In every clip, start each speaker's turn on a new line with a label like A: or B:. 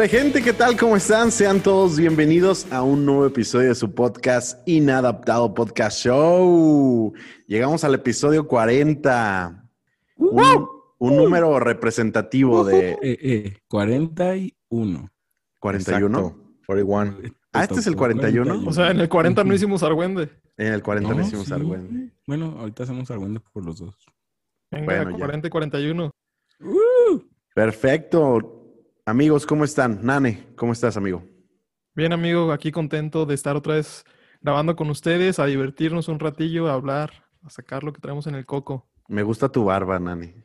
A: ¿Qué hola gente? ¿Qué tal? ¿Cómo están? Sean todos bienvenidos a un nuevo episodio de su podcast Inadaptado Podcast Show. Llegamos al episodio 40. Un, un número representativo de...
B: Eh, eh, 41.
A: 41.
C: Exacto, 41.
A: Ah, ¿este es el 41?
D: O sea, en el 40 no hicimos Argüende.
A: En el 40 le
B: No,
A: hicimos
B: sí.
A: Argüende.
B: Bueno, ahorita hacemos Argüende por los dos.
D: Venga,
A: Bueno, ya.
D: 40 y 41.
A: Perfecto. Amigos, ¿cómo están? Nane, ¿cómo estás, amigo?
D: Bien, amigo, aquí contento de estar otra vez grabando con ustedes, a divertirnos un ratillo, a hablar, a sacar lo que traemos en el coco.
A: Me gusta tu barba, Nane.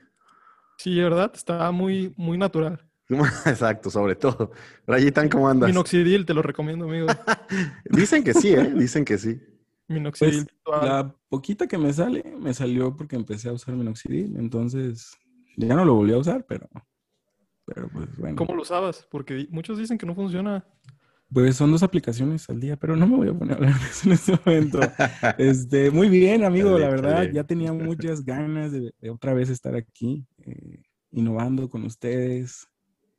D: Sí, ¿verdad? Está muy, muy natural.
A: Exacto, sobre todo. Rayitan, ¿cómo andas?
D: Minoxidil, te lo recomiendo, amigo.
A: Dicen que sí, ¿eh? Dicen que sí.
D: Minoxidil.
B: Pues, la poquita que me sale, me salió porque empecé a usar minoxidil. Entonces, ya no lo volví a usar, pero... Pero pues bueno.
D: ¿Cómo lo usabas? Porque muchos dicen que no funciona.
B: Pues son dos aplicaciones al día, pero no me voy a poner a hablar de eso en este momento. Este, muy bien, amigo, la verdad,
A: dale.
B: ya tenía muchas ganas de, de otra vez estar aquí, eh, innovando con ustedes,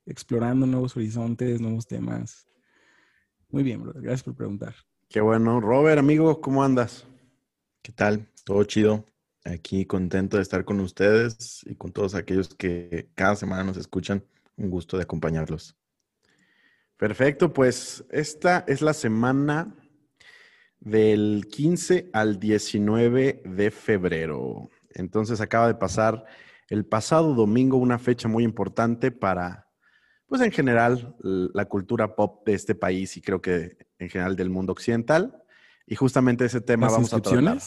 B: explorando nuevos horizontes, nuevos temas. Muy bien, brother. Gracias por preguntar.
A: Qué bueno. Robert, amigo, ¿cómo andas?
C: ¿Qué tal? Todo chido. Aquí contento de estar con ustedes y con todos aquellos que cada semana nos escuchan. Un gusto de acompañarlos.
A: Perfecto, pues esta es la semana del 15 al 19 de febrero. Entonces acaba de pasar el pasado domingo una fecha muy importante para, pues en general, la cultura pop de este país y creo que en general del mundo occidental. Y justamente ese tema
B: ¿Las
A: vamos a tratar.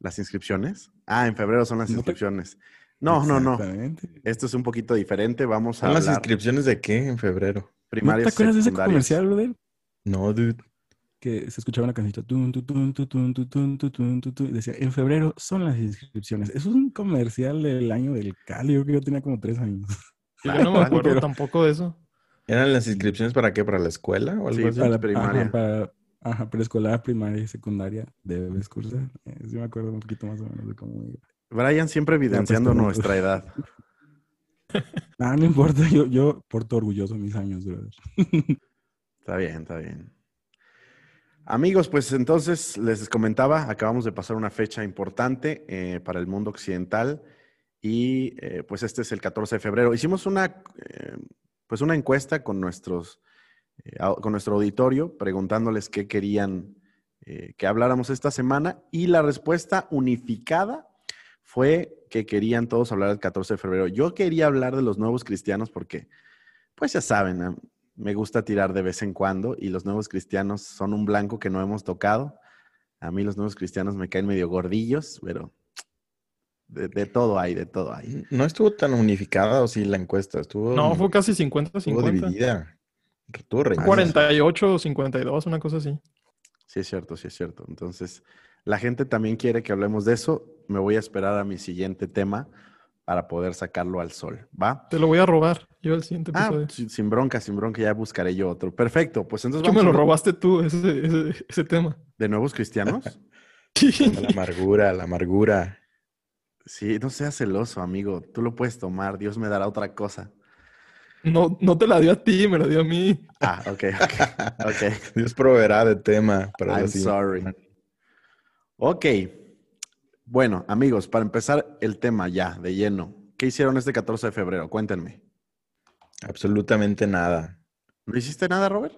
A: ¿Las inscripciones? Ah, en febrero son las
B: No te-
A: inscripciones. No, no, no.
B: Exactamente.
A: Esto es un poquito diferente. Vamos a
C: ¿Son las inscripciones de qué en febrero?
B: ¿No
A: primarias,
B: te acuerdas de ese comercial, brother?
C: No, dude.
B: Que se escuchaba una tun, y decía, en febrero son las inscripciones. Es un comercial del año del Cali. Yo creo que yo tenía como tres años.
D: Yo no me acuerdo
B: Pero-
D: tampoco de eso.
C: ¿Eran las inscripciones para qué? ¿Para la escuela o algo
A: Sí,
C: así?
A: para-
B: Para,
A: primaria.
B: Ajá, para ajá, preescolar, primaria y secundaria debes cursar. Eh, sí me acuerdo un poquito más o menos de cómo iba.
A: Brian siempre evidenciando nuestra edad.
B: Ah, no importa, yo, yo porto orgulloso mis años, brother.
A: Está bien, está bien. Amigos, pues entonces les comentaba, acabamos de pasar una fecha importante eh, para el mundo occidental y eh, pues este es el 14 de febrero. Hicimos una, eh, pues una encuesta con, nuestros, con nuestro auditorio preguntándoles qué querían que habláramos esta semana y la respuesta unificada fue que querían todos hablar el 14 de febrero. Yo quería hablar de los nuevos cristianos porque, pues ya saben, me gusta tirar de vez en cuando y los nuevos cristianos son un blanco que no hemos tocado. A mí los nuevos cristianos me caen medio gordillos, pero de, de todo hay, de todo hay.
C: No estuvo tan unificada o sí la encuesta. Estuvo,
D: No, fue casi
C: estuvo
D: 50-50.
C: dividida. Estuvo reñida.
D: 48 o 52, una cosa así.
A: Sí es cierto, sí es cierto. Entonces, la gente también quiere que hablemos de eso. Me voy a esperar a mi siguiente tema para poder sacarlo al sol, ¿va?
D: Te lo voy a robar yo el siguiente
A: Ah,
D: episodio.
A: sin sin bronca, sin bronca, ya buscaré yo otro. Perfecto, pues entonces
D: Yo me
A: vamos
D: lo
A: a
D: robaste tú, ese, ese, ese tema.
A: de nuevos cristianos.
C: La amargura, la amargura.
A: Sí, no seas celoso, amigo. Tú lo puedes tomar. Dios me dará otra cosa.
D: No, no te la dio a ti, me la dio a mí.
A: Ah, ok, ok. ok.
C: Dios proveerá de tema para
A: I'm sorry. Ok. Bueno, amigos, para empezar el tema ya, de lleno. ¿Qué hicieron este 14 de febrero? Cuéntenme.
C: Absolutamente nada.
A: ¿No hiciste nada, Robert?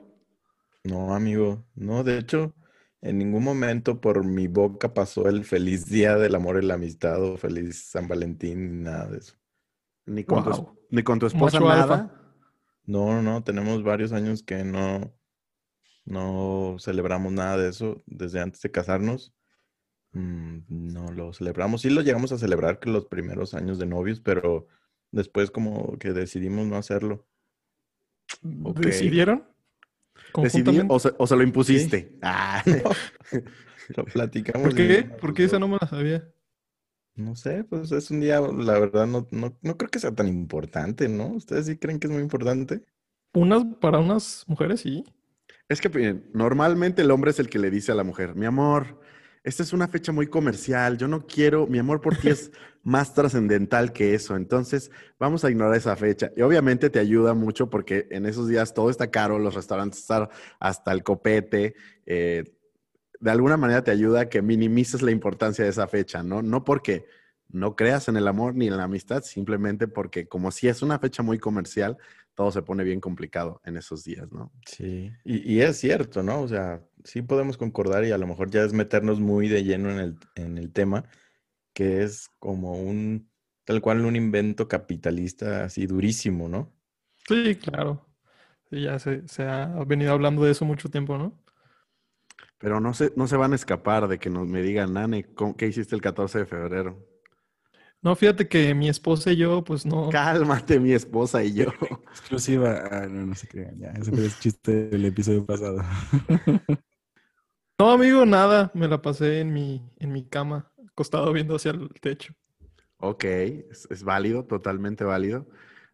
C: No, amigo. No, de hecho, en ningún momento por mi boca pasó el feliz día del amor y la amistad o feliz San Valentín, ni nada de eso.
A: Ni con, tu, es-
D: Wow.
A: ni con tu esposa nada.
D: alfa.
C: No, no, no, tenemos varios años que no, no celebramos nada de eso desde antes de casarnos. Mm, no lo celebramos. Sí lo llegamos a celebrar que los primeros años de novios, pero después como que decidimos no hacerlo.
A: Ok.
D: ¿Decidieron?
A: Decidí o se, o se lo impusiste. Ah,
C: Lo platicamos.
D: ¿Por qué? ¿Por qué esa no me la sabía?
C: No sé, pues es un día, la verdad, no, no, no creo que sea tan importante, ¿no? ¿Ustedes sí creen que es muy importante?
D: Unas, para unas mujeres sí.
A: es que miren, normalmente el hombre es el que le dice a la mujer, mi amor, esta es una fecha muy comercial, yo no quiero, mi amor por ti es más trascendental que eso, entonces vamos a ignorar esa fecha. Y obviamente te ayuda mucho porque en esos días todo está caro, los restaurantes están hasta el copete, eh, de alguna manera te ayuda a que minimices la importancia de esa fecha, ¿no? No porque no creas en el amor ni en la amistad, simplemente porque como si es una fecha muy comercial, todo se pone bien complicado en esos días, ¿no?
C: Sí, y, y es cierto, ¿no? O sea, sí podemos concordar y a lo mejor ya es meternos muy de lleno en el, en el tema, que es como un, tal cual un invento capitalista así durísimo, ¿no?
D: Sí, claro. Sí, ya se, se ha venido hablando de eso mucho tiempo, ¿no?
A: Pero no se, no se van a escapar de que nos me digan, Nane, ¿cómo- ¿qué hiciste el 14 de febrero?
D: No, fíjate que mi esposa y yo, pues no.
A: Cálmate, mi esposa y yo.
B: Exclusiva. Ah, no, no se crean. Ya, ese fue el chiste del episodio pasado.
D: No, amigo, nada. Me la pasé en mi, en mi cama, acostado viendo hacia el techo.
A: Ok, es, es válido, totalmente válido.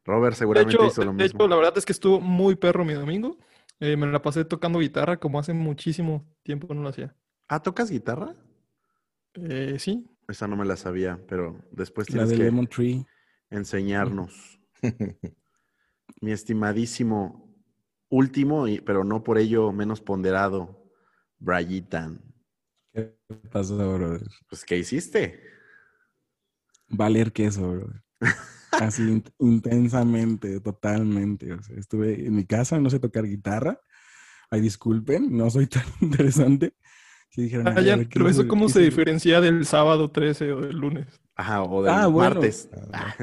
A: Robert
D: De
A: seguramente
D: hecho,
A: hizo lo
D: de
A: mismo.
D: hecho, la verdad es que estuvo muy perro mi domingo. Eh, me la pasé tocando guitarra como hace muchísimo tiempo no lo hacía.
A: Ah, ¿tocas guitarra?
D: Eh, sí,
A: Esa no me la sabía, pero después
B: La
A: tienes
B: de
A: que
B: Lemon Tree.
A: enseñarnos. Mi estimadísimo último, pero no por ello menos ponderado, Brayitan.
B: ¿Qué pasó, brother?
A: Pues, ¿qué hiciste?
B: Valer queso, brother. Así in- intensamente, totalmente. O sea, estuve en mi casa, no sé tocar guitarra. Ay, disculpen, no soy tan interesante. Si dijeron,
D: Ah,
B: "Ay,
D: ya,
B: ver, ¿qué
D: pero eso cómo se
B: hizo?"
D: diferencia del sábado 13 o del lunes.
A: Ajá, o del
B: Ah, bueno.
A: martes.
C: Ah,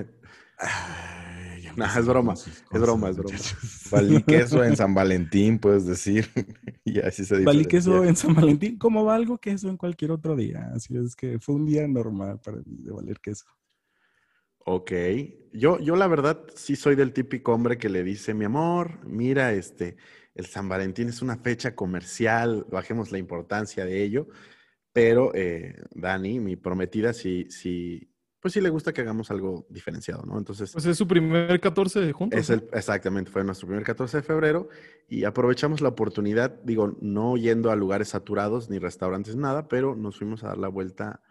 B: Ay, ya
A: Nah,
B: empezó
A: es broma, es broma, es broma.
B: muchachos.
C: Valí queso en San Valentín, puedes decir. y así se
B: Valí queso
C: diferencia.
B: en San Valentín, como valgo queso en cualquier otro día. Así es que fue un día normal para mí de valer queso.
A: Ok. Yo, yo la verdad sí soy del típico hombre que le dice, mi amor, mira, este, el San Valentín es una fecha comercial, bajemos la importancia de ello. Pero eh, Dani, mi prometida, sí, sí, pues sí le gusta que hagamos algo diferenciado, ¿no? Entonces,
D: Pues es su primer 14 de
A: el, exactamente, fue nuestro primer 14 de febrero y aprovechamos la oportunidad, digo, no yendo a lugares saturados ni restaurantes, nada, pero nos fuimos a dar la vuelta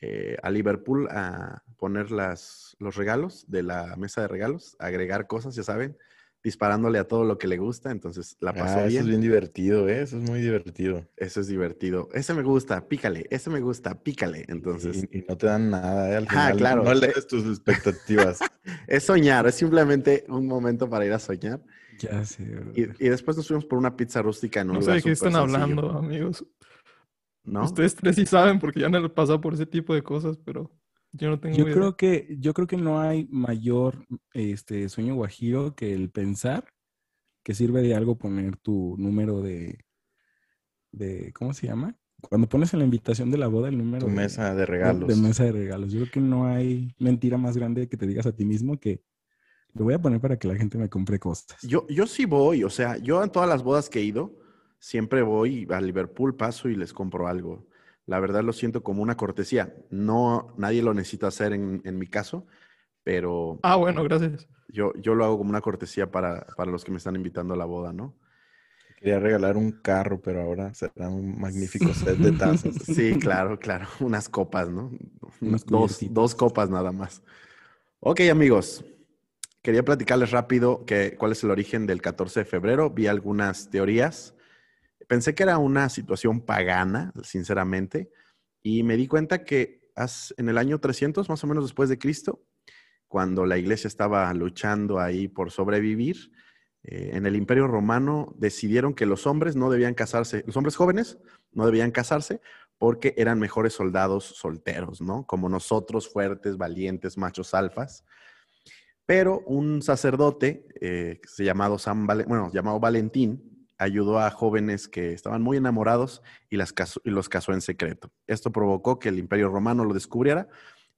A: eh, a Liverpool a poner las, los regalos de la mesa de regalos, agregar cosas, ya saben, disparándole a todo lo que le gusta, entonces la pasó
C: Ah, eso
A: bien.
C: es bien divertido, ¿eh? Eso es muy divertido.
A: Eso es divertido. Ese me gusta, pícale, ese me gusta, pícale. Entonces,
C: Y, y no te dan nada, ¿eh? Al
A: Ah,
C: final,
A: claro.
C: No lees tus expectativas.
A: es soñar, es simplemente un momento para ir a soñar.
B: Ya sé,
A: Y, y después nos fuimos por una pizza rústica en un
D: No sé de qué están
A: sencillo,
D: hablando, amigos.
A: ¿no?
D: Ustedes tres sí saben porque ya han pasado por ese tipo de cosas, pero yo no tengo
B: Yo
D: idea.
B: creo que, yo creo que no hay mayor este, sueño guajiro que el pensar que sirve de algo poner tu número de, de ¿cómo se llama? Cuando pones en la invitación de la boda el número
C: Tu
B: de-
C: mesa de
B: de-
C: regalos.
B: De, mesa de regalos. Yo creo que no hay mentira más grande que te digas a ti mismo que lo voy a poner para que la gente me compre cosas.
A: Yo, yo sí voy, o sea, yo en todas las bodas que he ido, siempre voy a Liverpool, paso y les compro algo. La verdad lo siento como una cortesía. No, nadie lo necesita hacer en, en mi caso, pero
D: Ah, bueno, gracias.
A: yo, yo lo hago como una cortesía para, para los que me están invitando a la boda, ¿no?
C: Quería regalar un carro, pero ahora será un magnífico set de tazas.
A: Sí, claro, claro. Unas copas, ¿no?
B: Unas
A: dos, dos copas nada más. Ok, amigos. Quería platicarles rápido que, cuál es el origen del 14 de febrero. Vi algunas teorías. Pensé que era una situación pagana, sinceramente, y me di cuenta que en el año 300, más o menos después de Cristo, cuando la iglesia estaba luchando ahí por sobrevivir, eh, en el Imperio Romano decidieron que los hombres no debían casarse, los hombres jóvenes no debían casarse porque eran mejores soldados solteros, ¿no? Como nosotros, fuertes, valientes, machos alfas. Pero un sacerdote eh, llamado San Valen- bueno, llamado Valentín ayudó a jóvenes que estaban muy enamorados y, las casó- y los casó en secreto. Esto provocó que el Imperio Romano lo descubriera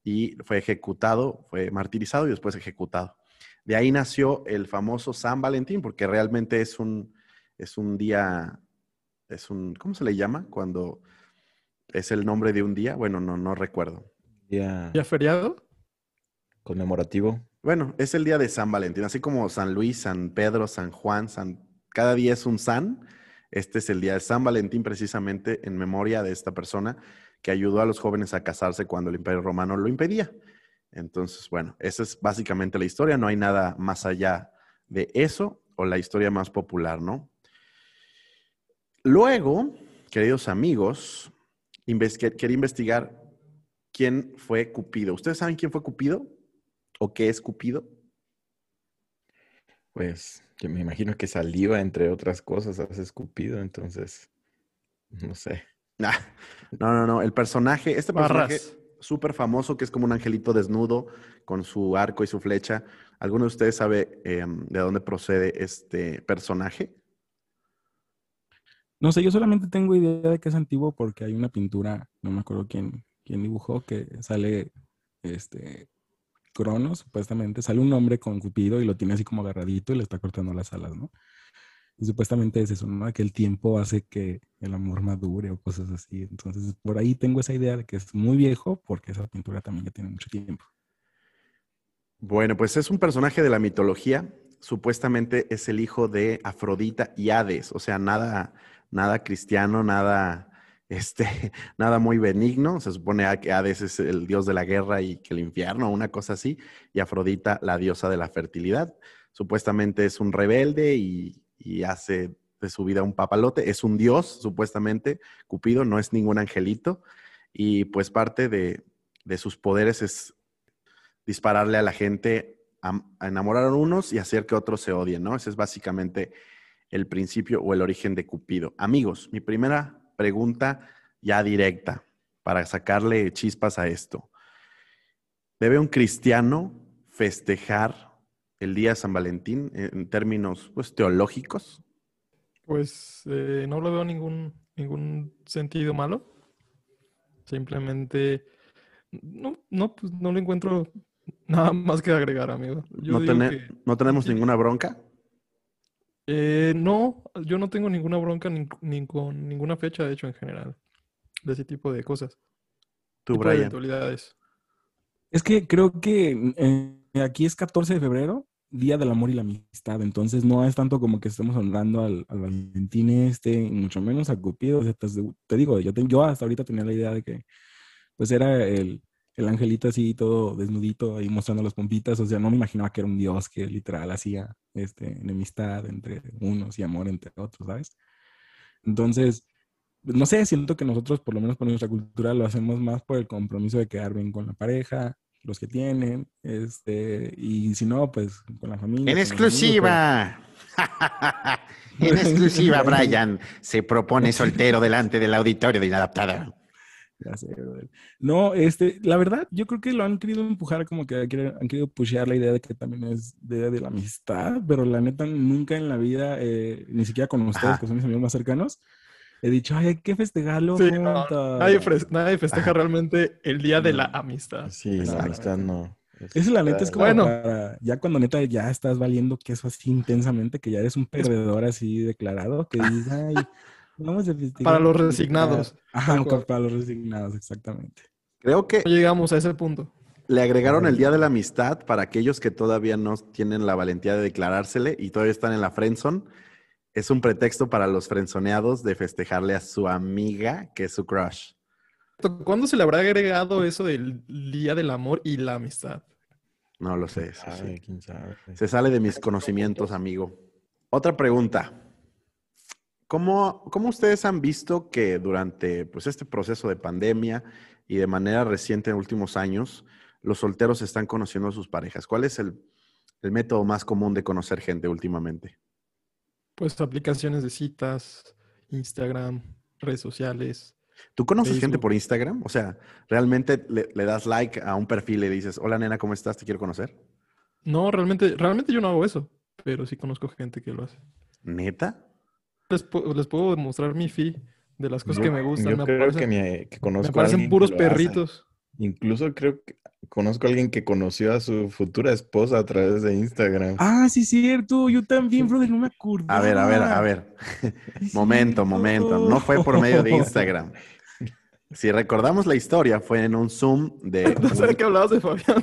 A: y fue ejecutado, fue martirizado y después ejecutado. De ahí nació el famoso San Valentín, porque realmente es un, es un día, es un, ¿cómo se le llama? Cuando es el nombre de un día. Bueno, no, no recuerdo.
C: Día
D: ¿Ya feriado?
C: conmemorativo.
A: Bueno, es el día de San Valentín, así como San Luis, San Pedro, San Juan, San, cada día es un San. Este es el día de San Valentín precisamente en memoria de esta persona que ayudó a los jóvenes a casarse cuando el Imperio Romano lo impedía. Entonces, bueno, esa es básicamente la historia, no hay nada más allá de eso o la historia más popular, ¿no? Luego, queridos amigos, quería investigar quién fue Cupido. ¿Ustedes saben quién fue Cupido? ¿O qué es Cupido?
C: Pues yo me imagino que saliva, entre otras cosas, hace escupido, entonces, no sé.
A: no, no, no. El personaje, este personaje súper famoso que es como un angelito desnudo con su arco y su flecha. ¿Alguno de ustedes sabe em, de dónde procede este personaje?
B: No sé, yo solamente tengo idea de que es antiguo porque hay una pintura, no me acuerdo quién, quién dibujó, que sale este Cronos, supuestamente, sale un hombre con Cupido y lo tiene así como agarradito y le está cortando las alas, ¿no? Y supuestamente es eso, ¿no? Que tiempo hace que el amor madure o cosas así. Entonces, por ahí tengo esa idea de que es muy viejo porque esa pintura también ya tiene mucho tiempo.
A: Bueno, pues es un personaje de la mitología. Supuestamente es el hijo de Afrodita y Hades, o sea, nada, nada cristiano, nada, este, nada muy benigno. Se supone que Hades es el dios de la guerra y que el infierno, una cosa así, y Afrodita la diosa de la fertilidad. Supuestamente es un rebelde y, hace de su vida un papalote. Es un dios, supuestamente. Cupido no es ningún angelito. Y pues parte de, sus poderes es dispararle a la gente enamorar a unos y hacer que otros se odien, ¿no? Ese es básicamente el principio o el origen de Cupido. Amigos, mi primera pregunta ya directa para sacarle chispas a esto. ¿Debe un cristiano festejar el día de San Valentín en términos pues, teológicos?
D: Pues eh, no lo veo ningún, ningún sentido malo. Simplemente no, no, pues no le encuentro nada más que agregar, amigo.
A: ¿No, ¿No tenemos ninguna bronca?
D: Eh, no, yo no tengo ninguna bronca ni, con ninguna fecha, de hecho, en general, de ese tipo de cosas.
A: Tú, Brian.
B: Es que creo que eh, aquí es 14 de febrero, Día del Amor y la Amistad, entonces no es tanto como que estemos honrando al, Valentín este, mucho menos a Cupido. te, digo, yo, yo hasta ahorita tenía la idea de que pues era el, el angelito así todo desnudito ahí mostrando las pompitas, o sea, no me imaginaba que era un dios que literal hacía este, enemistad entre unos y amor entre otros, ¿sabes? Entonces, no sé, siento que nosotros, por lo menos por nuestra cultura, lo hacemos más por el compromiso de quedar bien con la pareja, los que tienen, este, y si no, pues con la familia.
A: En exclusiva. en exclusiva, Brian se propone soltero delante del auditorio de Inadaptada.
B: No, este, la verdad, yo creo que lo han querido empujar como que han querido pushear la idea de que también es de, de la amistad, pero la neta nunca en la vida, eh, ni siquiera con ustedes, que son mis amigos más cercanos, he dicho, ay, hay que festejarlo
D: nadie, festeja realmente el día de la amistad.
C: Sí, la amistad no.
B: Esa la neta es como bueno. ya cuando neta ya estás valiendo que eso así intensamente, que ya eres un perdedor así declarado, que dices, ay,
D: para los resignados.
B: Ajá, para los resignados, exactamente.
A: Creo que...
D: llegamos a ese punto.
A: Le agregaron el Día de la Amistad para aquellos que todavía no tienen la valentía de declarársele y todavía están en la friendzone. Es un pretexto para los frenzoneados de festejarle a su amiga, que es su crush.
D: ¿Cuándo se le habrá agregado eso del Día del Amor y la Amistad?
A: No lo sé. Se sale de mis conocimientos, amigo. Otra pregunta. ¿Cómo, ustedes han visto que durante pues, este proceso de pandemia y de manera reciente en últimos años, los solteros están conociendo a sus parejas? ¿Cuál es el, método más común de conocer gente últimamente?
D: Pues aplicaciones de citas, Instagram, redes sociales.
A: ¿Tú conoces gente por Instagram? O sea, ¿realmente le, le, das like a un perfil y le dices, hola nena, ¿cómo estás? ¿Te quiero conocer?
D: No, realmente, realmente yo no hago eso, pero sí conozco gente que lo hace.
A: ¿Neta?
D: Les, puedo demostrar mi fi de las cosas que me gustan.
C: Yo me creo que, que conozco
D: me parecen puros perritos.
C: Incluso creo que conozco a alguien que conoció a su futura esposa a través de Instagram.
B: Ah, sí, cierto. Yo también, brother, no me acuerdo.
A: A ver, a ver, a ver. momento, momento. No fue por medio de Instagram. Si recordamos la historia, fue en un Zoom de.
D: No sé de qué hablabas de Fabián.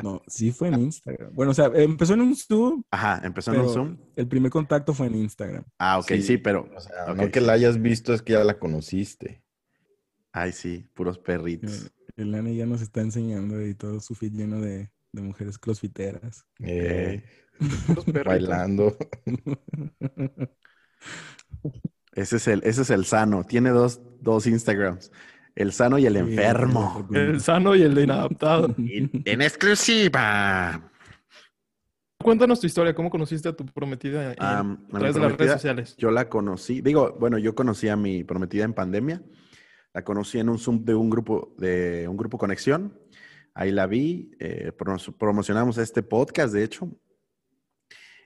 B: No, sí fue en Instagram. Bueno, o sea, empezó en un Zoom,
A: Ajá, empezó en un Zoom.
B: el primer contacto fue en Instagram.
A: Ah, ok, sí,
C: Sí,
A: pero.
C: O sea,
A: ok.
C: no que la hayas visto, es que ya la conociste.
A: Ay, sí, puros perritos.
B: Eh, El Nani ya nos está enseñando y todo su feed lleno de, de mujeres crossfiteras.
C: Eh,
D: Puros perritos.
C: bailando.
A: Ese es el, ese es el sano. Tiene dos, dos Instagrams. El sano y el enfermo.
D: El sano y el inadaptado.
A: En exclusiva.
D: Cuéntanos tu historia, ¿cómo conociste a tu prometida
A: Am, a
D: través de las redes sociales?
A: Yo la conocí, digo, bueno, yo conocí a mi prometida en pandemia. La conocí en un Zoom de un grupo, de un grupo Conexión. Ahí la vi, eh, promo- promocionamos este podcast, de hecho.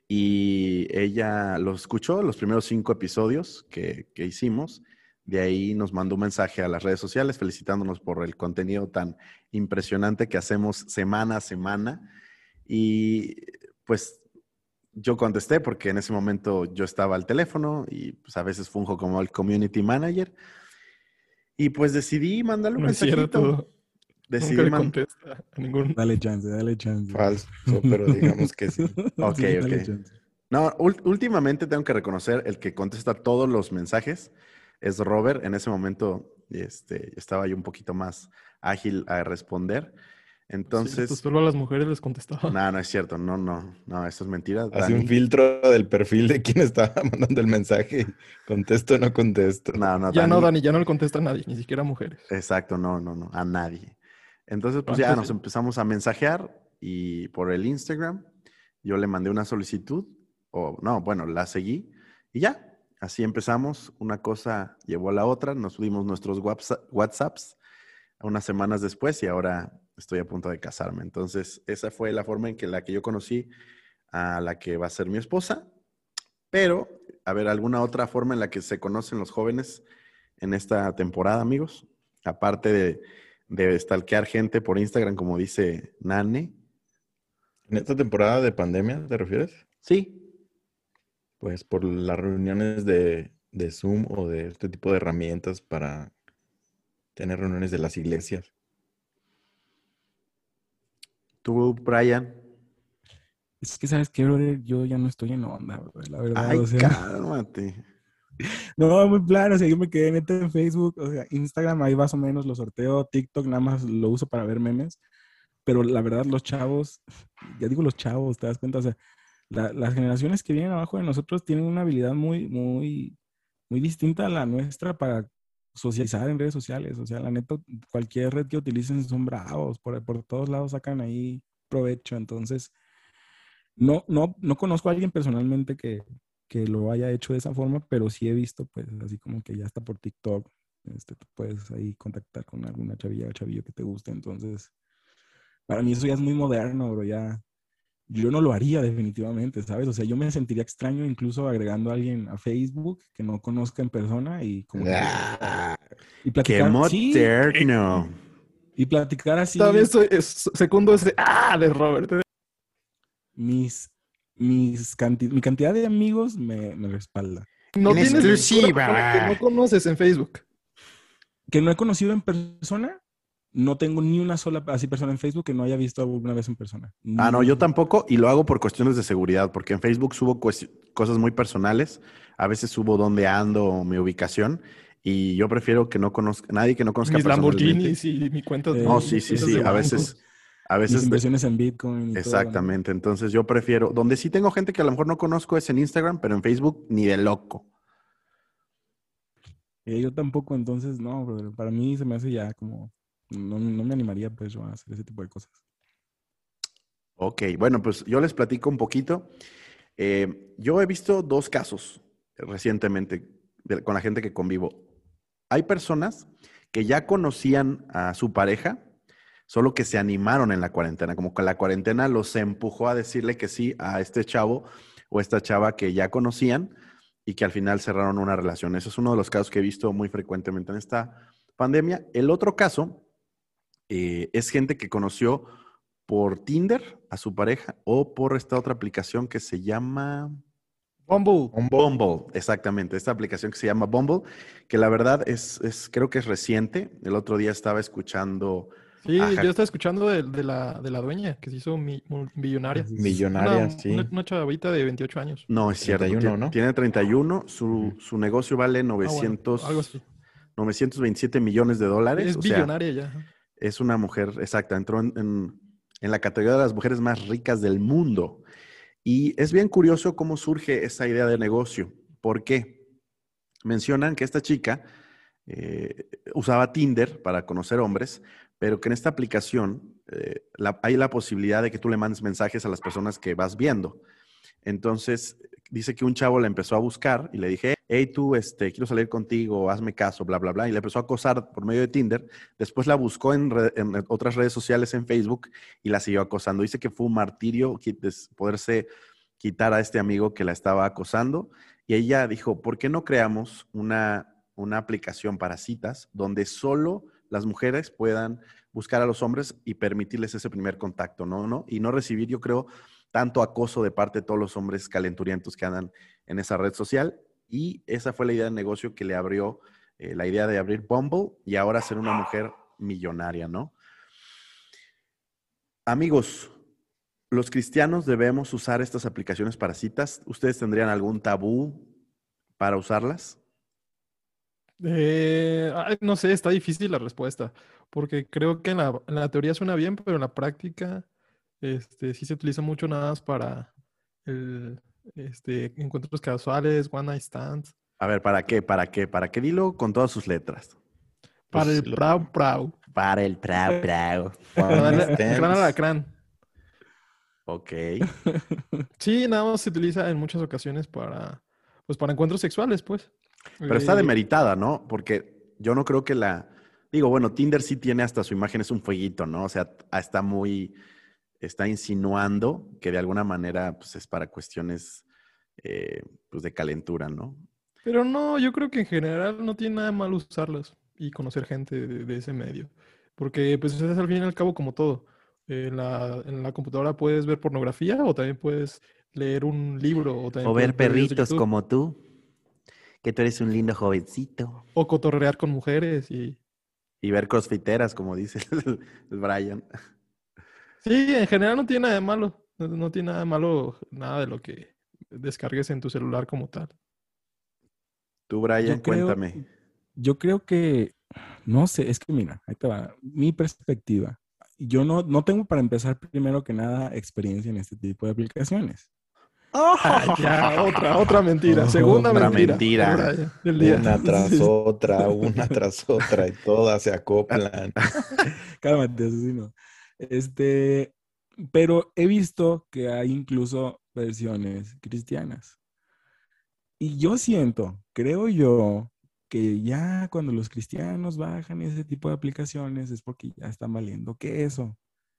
A: Y ella lo escuchó, los primeros cinco episodios que, que hicimos. De ahí nos mandó un mensaje a las redes sociales felicitándonos por el contenido tan impresionante que hacemos semana a semana. Y pues yo contesté porque en ese momento yo estaba al teléfono y pues a veces funjo como el community manager. Y pues decidí mandarle un
D: No es
A: mensajito.
D: cierto.
A: Decidí
D: Nunca le
A: man-
D: contesta a ningún...
B: Dale chance, dale chance.
C: Falso, pero digamos que sí.
A: Ok,
B: Sí,
A: ok.
B: chance.
A: No, últimamente tengo que reconocer el que contesta todos los mensajes es Robert. En ese momento este, estaba yo un poquito más ágil a responder. Entonces,
D: Cierto, solo a las mujeres les contestaba.
A: no, no es cierto. No, no, no, eso es mentira.
C: Hace un
A: Dani.
C: filtro del perfil de quien estaba mandando el mensaje. Contesto o no contesto.
A: No, no,
D: ya no,
A: Dani-
D: Dani, ya no le contesta a nadie, ni siquiera a mujeres.
A: Exacto, no, no, no, a nadie. Entonces, pues
D: Antes
A: ya nos
D: sí.
A: empezamos a mensajear y por el Instagram yo le mandé una solicitud, o no, bueno, la seguí y ya, así empezamos. Una cosa llevó a la otra, nos dimos nuestros whatsa- WhatsApps unas semanas después y ahora estoy a punto de casarme. Entonces, esa fue la forma en que la que yo conocí a la que va a ser mi esposa. Pero, a ver, ¿alguna otra forma en la que se conocen los jóvenes en esta temporada, amigos? Aparte de, de stalkear gente por Instagram, como dice Nane.
C: ¿En esta temporada de pandemia te refieres?
A: Sí.
C: Pues por las reuniones de, de Zoom o de este tipo de herramientas para tener reuniones de las iglesias.
A: Tú, Brian.
B: Es que, ¿sabes qué, brother? Yo ya no estoy en onda, brother, la verdad.
A: Ay,
B: o sea,
A: cálmate.
B: no, muy plano, o sea, yo me quedé neta en Facebook, o sea, Instagram ahí más o menos lo sorteo, TikTok nada más lo uso para ver memes, pero la verdad los chavos, ya digo los chavos, te das cuenta, o sea, la- las generaciones que vienen abajo de nosotros tienen una habilidad muy, muy, muy distinta a la nuestra para socializar en redes sociales, o sea, la neta, cualquier red que utilicen son bravos, por, por todos lados sacan ahí provecho, entonces... No, no, no conozco a alguien personalmente que, que lo haya hecho de esa forma, pero sí he visto, pues, así como que ya está por TikTok, este, tú puedes ahí contactar con alguna chavilla o chavillo que te guste, entonces, para mí eso ya es muy moderno, bro, ya, yo no lo haría definitivamente, ¿sabes? O sea, yo me sentiría extraño incluso agregando a alguien a Facebook que no conozca en persona y como que-
C: Ah,
B: y
A: Qué
B: platicar, sí,
A: moderno.
B: y platicar así
D: También soy, es- segundo ese ¡ah! de Robert.
B: mis, mis canti- mi cantidad de amigos me, me respalda.
D: No
A: En
D: tienes
A: exclusiva.
D: que no conoces en Facebook.
B: que no he conocido en persona, no tengo ni una sola así persona en Facebook que no haya visto alguna vez en persona.
A: Ah, no, yo tampoco y lo hago por cuestiones de seguridad, porque en Facebook subo cosas muy personales, a veces subo dónde ando o mi ubicación y yo prefiero que no conozca, nadie que no conozca
D: Mis. Lamborghinis y mi cuenta de...
A: No, sí, sí, sí, a veces, a
B: Mis
A: veces,
B: inversiones en Bitcoin. y todo, ¿no?
A: exactamente, entonces yo prefiero, donde sí tengo gente que a lo mejor no conozco es en Instagram, pero en Facebook ni de loco.
B: Eh, yo tampoco, entonces, no, brother, para mí se me hace ya como, no, no me animaría pues yo a hacer ese tipo de cosas.
A: Ok, bueno, pues yo les platico un poquito. Eh, yo he visto dos casos recientemente con la gente que convivo. Hay personas que ya conocían a su pareja, solo que se animaron en la cuarentena, como que la cuarentena los empujó a decirle que sí a este chavo o esta chava que ya conocían y que al final cerraron una relación. Ese es uno de los casos que he visto muy frecuentemente en esta pandemia. El otro caso eh, es gente que conoció por Tinder a su pareja o por esta otra aplicación que se llama
D: Bumble.
A: Bumble. Exactamente, esta aplicación que se llama Bumble, que la verdad es, es creo que es reciente. El otro día estaba escuchando
D: Sí,
A: Ajá.
D: yo estaba escuchando de, de la, de la dueña que se hizo mi- millonaria.
C: Millonaria,
D: Una,
C: sí.
D: una, una chavita de 28 años.
A: No, es cierto.
C: 31,
A: tiene,
C: ¿no?
A: tiene 31. Su, su negocio vale
D: Ah, bueno,
A: 900,
D: algo así.
A: 927 millones de dólares.
D: Es
A: o sea,
D: billonaria ya.
A: Es una mujer, exacta, entró en, en- la categoría de las mujeres más ricas del mundo. Y es bien curioso cómo surge esa idea de negocio. ¿Por qué? Mencionan que esta chica eh, usaba Tinder para conocer hombres, pero que en esta aplicación eh, hay la posibilidad de que tú le mandes mensajes a las personas que vas viendo. Entonces, dice que un chavo la empezó a buscar y le dije, hey, tú, este, quiero salir contigo, hazme caso, bla, bla, bla. Y le empezó a acosar por medio de Tinder. Después la buscó en, otras redes sociales, en Facebook, y la siguió acosando. Dice que fue un martirio poderse quitar a este amigo que la estaba acosando. Y ella dijo, ¿por qué no creamos una, una aplicación para citas donde solo las mujeres puedan buscar a los hombres y permitirles ese primer contacto, ¿no? ¿no? Y no recibir, yo creo, tanto acoso de parte de todos los hombres calenturientos que andan en esa red social. Y esa fue la idea de negocio que le abrió, eh, la idea de abrir Bumble y ahora ser una mujer millonaria, ¿no? Amigos, los cristianos debemos usar estas aplicaciones para citas. ¿Ustedes tendrían algún tabú para usarlas?
D: Eh, no sé, está difícil la respuesta, porque creo que la, en la teoría suena bien, pero en la práctica este, sí se utiliza mucho nada más para el, este, encuentros casuales, one night stands,
A: A ver, ¿para qué? ¿Para qué? ¿Para qué? Dilo con todas sus letras.
D: para
C: Pues
D: el
C: lo-
D: prau prau,
A: Para el prau prau.
D: para darle
C: One night
D: crán a la
C: stands.
D: crán.
A: Ok.
D: Sí, nada más se utiliza en muchas ocasiones para, pues para encuentros sexuales, pues.
A: Pero está
D: Eh,
A: demeritada, ¿no? Porque yo no creo que la... Digo, bueno, Tinder sí tiene hasta su imagen, es un fueguito, ¿no? O sea, está muy... Está insinuando que de alguna manera pues, es para cuestiones eh, pues, de calentura, ¿no?
D: Pero no, yo creo que en general no tiene nada de malo usarlas y conocer gente de, de ese medio. Porque pues es al fin y al cabo como todo. En la, en la computadora puedes ver pornografía o también puedes leer un libro o también
E: O ver perritos como tú, que tú eres un lindo jovencito.
D: O cotorrear con mujeres y...
A: Y ver crossfiteras, como dice el, el Brian.
D: Sí, en general no tiene nada de malo. No, no tiene nada de malo nada de lo que descargues en tu celular como tal.
A: Tú, Brian,
B: Yo creo-
A: cuéntame.
B: Yo creo que, no sé, es que mira, ahí te va, mi perspectiva. Yo no, no tengo para empezar primero que nada experiencia en este tipo de aplicaciones.
D: Ah, ya, otra, otra mentira.
B: Oh,
D: Segunda
A: otra
D: mentira. Brian.
C: Una tras otra, una tras otra, y todas se acoplan.
B: Cálmate, asesino. Este, pero he visto que hay incluso versiones cristianas. Y yo siento, creo yo, que ya cuando los cristianos bajan ese tipo de aplicaciones es porque ya están valiendo que eso.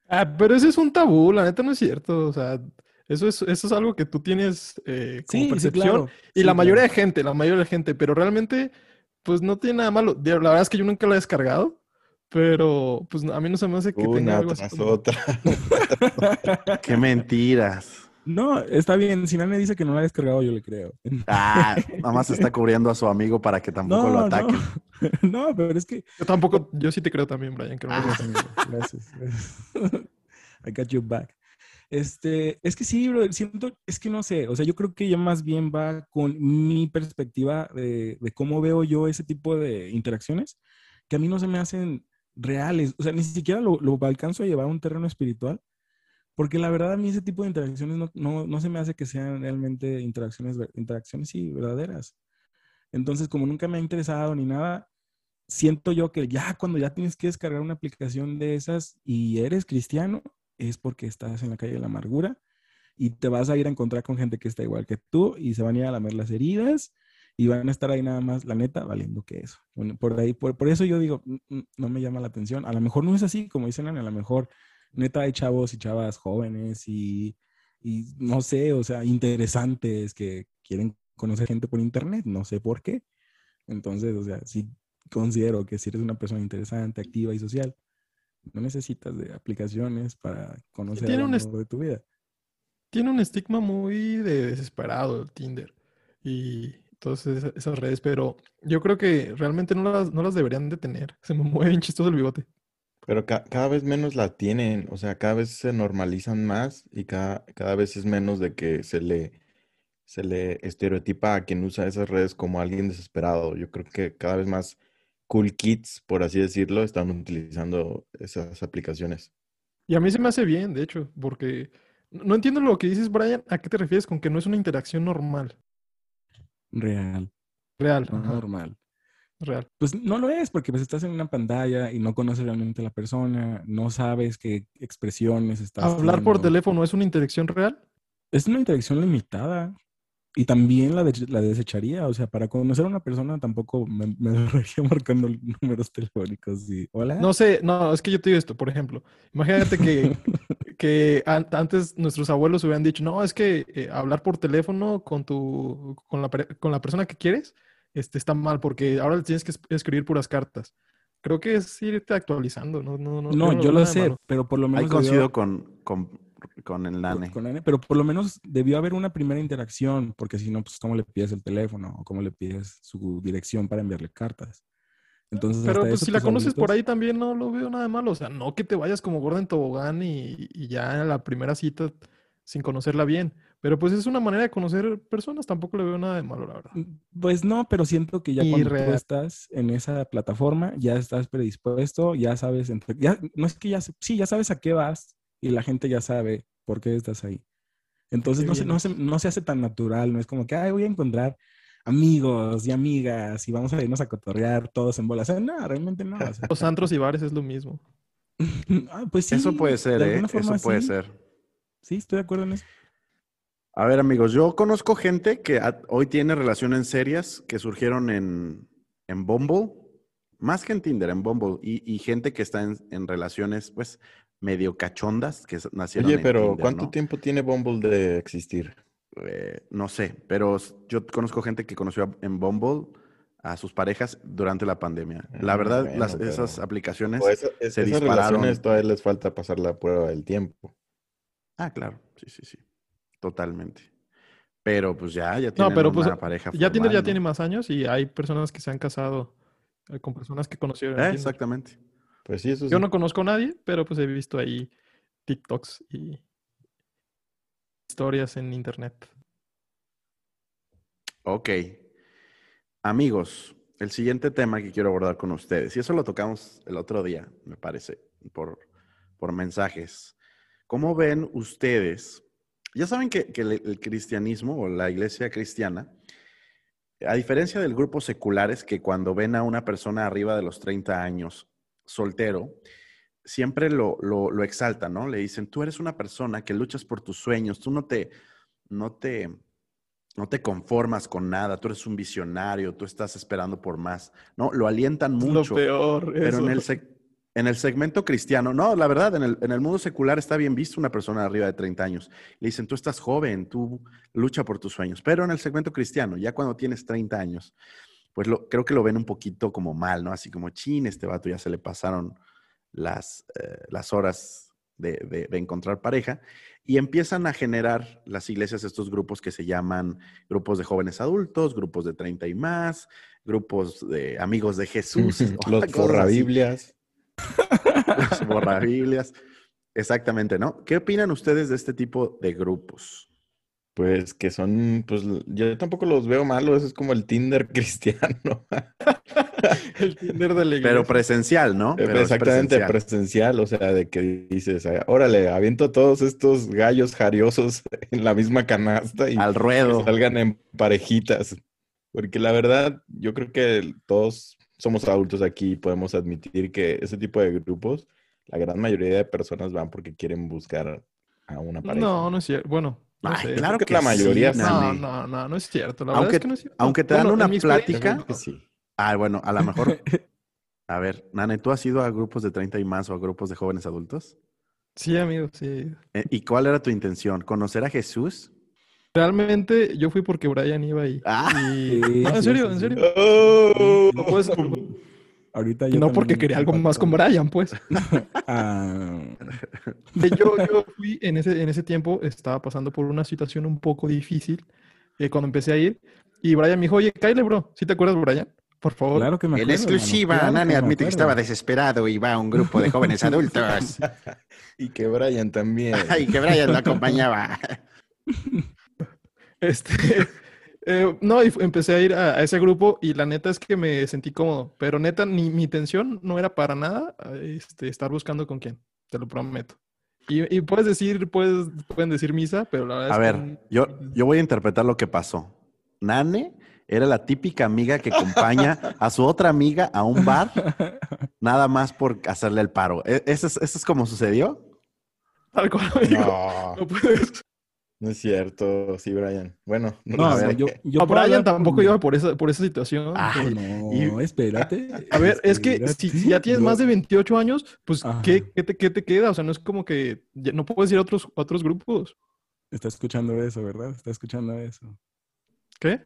D: Ah, pero ese es un tabú, la neta no es cierto. O sea, eso es, eso es algo que tú tienes eh, como
B: Sí, sí,
D: percepción.
B: claro.
D: Y
B: Sí,
D: la mayoría
B: claro.
D: de gente, la mayoría de gente, pero realmente, pues no tiene nada malo. La verdad es que yo nunca lo he descargado, pero pues a mí no se me hace que tenga
C: Una
D: algo así
C: tras
D: como-
C: otra.
A: Qué mentiras.
B: No, está bien. Si Nane dice que no la ha descargado, yo le creo.
A: Ah, nada más está cubriendo a su amigo para que tampoco lo
B: No,
A: ataquen.
B: no. No, pero es que
D: Yo tampoco, yo sí te creo también, Brian, que no lo
B: Gracias, amigo. Gracias. gracias. I got you back. Este, es que sí, bro, siento, es que no sé, o sea, yo creo que ya más bien va con mi perspectiva de, de cómo veo yo ese tipo de interacciones, que a mí no se me hacen reales, o sea, ni siquiera lo, lo alcanzo a llevar a un terreno espiritual, porque la verdad a mí ese tipo de interacciones no, no, no se me hace que sean realmente interacciones, interacciones sí, verdaderas. Entonces, como nunca me ha interesado ni nada, siento yo que ya cuando ya tienes que descargar una aplicación de esas y eres cristiano, es porque estás en la calle de la amargura y te vas a ir a encontrar con gente que está igual que tú y se van a ir a lamer las heridas y van a estar ahí nada más, la neta, valiendo que eso. Bueno, por ahí, por, por eso yo digo, "Mm, mm, no me llama la atención. A lo mejor no es así, como dicen, a lo mejor neta hay chavos y chavas jóvenes y, y no sé, o sea, interesantes que quieren conocer gente por internet, no sé por qué. Entonces, o sea, sí considero que si eres una persona interesante, activa y social, no necesitas de aplicaciones para conocer
D: tiene
B: al
D: un
B: amor de tu vida.
D: tiene un estigma muy de desesperado el Tinder y todas esas, esas redes, pero yo creo que realmente no las, no las deberían de tener. Se me mueve bien chistoso el bigote.
C: Pero ca- cada vez menos la tienen, o sea, cada vez se normalizan más y cada, cada vez es menos de que se le, se le estereotipa a quien usa esas redes como alguien desesperado. Yo creo que cada vez más cool kids, por así decirlo, están utilizando esas aplicaciones.
D: Y a mí se me hace bien, de hecho, porque no entiendo lo que dices, Brian. ¿A qué te refieres con que no es una interacción normal?
B: Real,
D: Real.
B: no
D: ajá,
B: normal.
D: real.
B: Pues no lo es, porque pues estás en una pantalla y no conoces realmente a la persona, no sabes qué expresiones estás
D: Hablar por teléfono es una interacción real.
B: Es una interacción limitada. Y también la, de- la desecharía. O sea, para conocer a una persona tampoco me, me marcando números telefónicos y hola.
D: No sé, no, es que yo te digo esto, por ejemplo. Imagínate que, que an- antes nuestros abuelos hubieran dicho, no, es que eh, hablar por teléfono con tu, con la, con la persona que quieres, este, está mal, porque ahora tienes que es- escribir puras cartas. Creo que es irte actualizando, no, no, no.
B: No,
D: no
B: yo lo sé,
D: malo.
B: pero por lo
A: Ahí
B: menos
A: coincido
B: debió,
A: con, con, con el nane.
B: con Nane, pero por lo menos debió haber una primera interacción, porque si no, pues cómo le pides el teléfono o cómo le pides su dirección para enviarle cartas. Entonces,
D: Pero
B: hasta
D: pues
B: eso
D: si la conoces por ahí también no lo veo nada de malo. O sea, no que te vayas como gorda en tobogán y, y ya en la primera cita sin conocerla bien. Pero pues es una manera de conocer personas, tampoco le veo nada de malo, la verdad.
B: Pues no, pero siento que ya
D: Y
B: cuando tú
D: real.
B: estás en esa plataforma, ya estás predispuesto, ya sabes, ya, no es que ya, sí, ya sabes a qué vas y la gente ya sabe por qué estás ahí. Entonces no se, no, se, no se hace tan natural, no es como que, ay, voy a encontrar amigos y amigas y vamos a irnos a cotorrear todos en bolas. O sea, no, realmente no. o sea,
D: Los antros y bares es lo mismo.
B: ah, pues sí,
A: Eso puede ser,
B: de
A: ¿eh?
B: forma
A: Eso puede
B: sí.
A: ser.
B: Sí, estoy de acuerdo en eso.
A: A ver, amigos, yo conozco gente que hoy tiene relaciones serias que surgieron en, en Bumble, más que en Tinder, en Bumble, y, y gente que está en, en relaciones, pues, medio cachondas, que nacieron
C: Oye,
A: en
C: pero
A: Tinder,
C: ¿cuánto
A: ¿no?
C: tiempo tiene Bumble de existir?
A: Eh, no sé, pero yo conozco gente que conoció en Bumble a sus parejas durante la pandemia. La
C: Ah,
A: verdad,
C: bueno,
A: las,
C: pero-
A: esas aplicaciones...
C: Esa- es-
A: se
C: esas
A: dispararon.
C: relaciones todavía les falta pasar la prueba del tiempo.
A: Ah, claro, sí, sí, sí, totalmente. Pero pues ya, ya
D: No,
A: tienen
D: pero pues
A: una pareja
D: ya Tinder ya tiene más años y hay personas que se han casado eh, con personas que conocieron.
A: Eh, exactamente.
C: Pues sí, eso
D: Yo
C: sí.
D: no conozco a nadie, pero pues he visto ahí TikToks y historias en internet.
A: Ok. Amigos, el siguiente tema que quiero abordar con ustedes, y eso lo tocamos el otro día, me parece, por, por mensajes. ¿Cómo ven ustedes? Ya saben que, que el, el cristianismo o la iglesia cristiana, a diferencia del grupo seculares que cuando ven a una persona arriba de los 30 años soltero, siempre lo, lo, lo exaltan, ¿no? Le dicen, tú eres una persona que luchas por tus sueños, tú no te, no te, no te conformas con nada, tú eres un visionario, tú estás esperando por más, ¿no? Lo alientan mucho.
D: Lo peor.
A: Pero en el, en el segmento cristiano, no, la verdad, en el, en el mundo secular está bien visto una persona arriba de 30 años. Le dicen, tú estás joven, tú lucha por tus sueños. Pero en el segmento cristiano, ya cuando tienes 30 años, pues lo, creo que lo ven un poquito como mal, ¿no? Así como, chin, este vato ya se le pasaron las, eh, las horas de, de- de encontrar pareja. Y empiezan a generar las iglesias estos grupos que se llaman grupos de jóvenes adultos, grupos de 30 y más, grupos de amigos de Jesús.
C: Los forrabiblias.
A: Los borrabiblias. Exactamente, ¿no? ¿Qué opinan ustedes de este tipo de grupos?
C: Pues que son, pues yo tampoco los veo malos, es como el Tinder cristiano.
D: el Tinder de la
A: Pero
D: iglesia.
A: presencial, ¿no? Pero es
C: Exactamente,
A: presencial.
C: presencial, o sea, de que dices, "Ah, órale, aviento a todos estos gallos jariosos en la misma canasta y
A: Al
C: que
A: ruedo.
C: salgan en parejitas. Porque la verdad, yo creo que todos somos adultos aquí y podemos admitir que ese tipo de grupos, la gran mayoría de personas van porque quieren buscar a una pareja.
D: No, no es cierto. Bueno, no
A: Ay,
D: sé.
A: claro
C: que
A: que
C: la mayoría
A: sí.
D: No, no, no, no es cierto. La
A: Aunque-
D: verdad es que no es cierto.
A: aunque te dan
D: Bueno, en
A: una plática,
C: que sí.
A: Ah, bueno, a lo mejor. A ver, Nane, ¿tú has ido a grupos de 30 y más o a grupos de jóvenes adultos?
D: Sí, amigo, sí.
A: Eh, ¿Y cuál era tu intención? ¿Conocer a Jesús?
D: Realmente yo fui porque Brian iba ahí.
A: Ah.
D: Y-
B: Sí,
D: No, en serio,
B: sí,
D: en serio.
C: ¡Oh!
D: No, puedes-
B: Ahorita
D: y
B: yo
D: no porque quería algo más con Brian, pues.
B: Ah,
D: De- Yo, yo fui en ese, en ese tiempo, estaba pasando por una situación un poco difícil eh, cuando empecé a ir. Y Brian me dijo, oye, Kyle, bro. ¿Sí te acuerdas, Brian? Por favor.
B: Claro que me
E: En
B: acuerdo. hermano,
E: exclusiva,
B: claro
E: Nane
B: me
E: admite que estaba desesperado y va a un grupo de jóvenes adultos.
C: Y que Brian también.
E: y que Brian lo acompañaba.
D: Este, eh, no, y empecé a ir a, a ese grupo y la neta es que me sentí cómodo, pero neta, ni mi intención no era para nada este, estar buscando con quién, te lo prometo. Y, y puedes decir, puedes, pueden decir misa, pero la verdad
A: A
D: es
A: ver,
D: que
A: yo, yo voy a interpretar lo que pasó. Nane era la típica amiga que acompaña a su otra amiga a un bar, nada más por hacerle el paro. ¿E- ¿Eso es, eso es como sucedió?
D: tal cual, amigo,
C: No,
D: no puedes.
C: no es cierto. Sí, Brian. Bueno, no,
B: No, sea,
C: sé.
B: yo, yo
D: A Brian
B: hablar
D: tampoco iba por esa, por esa situación.
A: Ay,
B: No,
A: y-
B: espérate.
D: A ver, es que si, si ya tienes más de 28 años, pues. ¿qué, qué te, qué te queda? O sea, no es como que ya no puedes ir a otros, a otros grupos.
B: Está escuchando eso, ¿verdad? Está escuchando eso.
D: ¿Qué?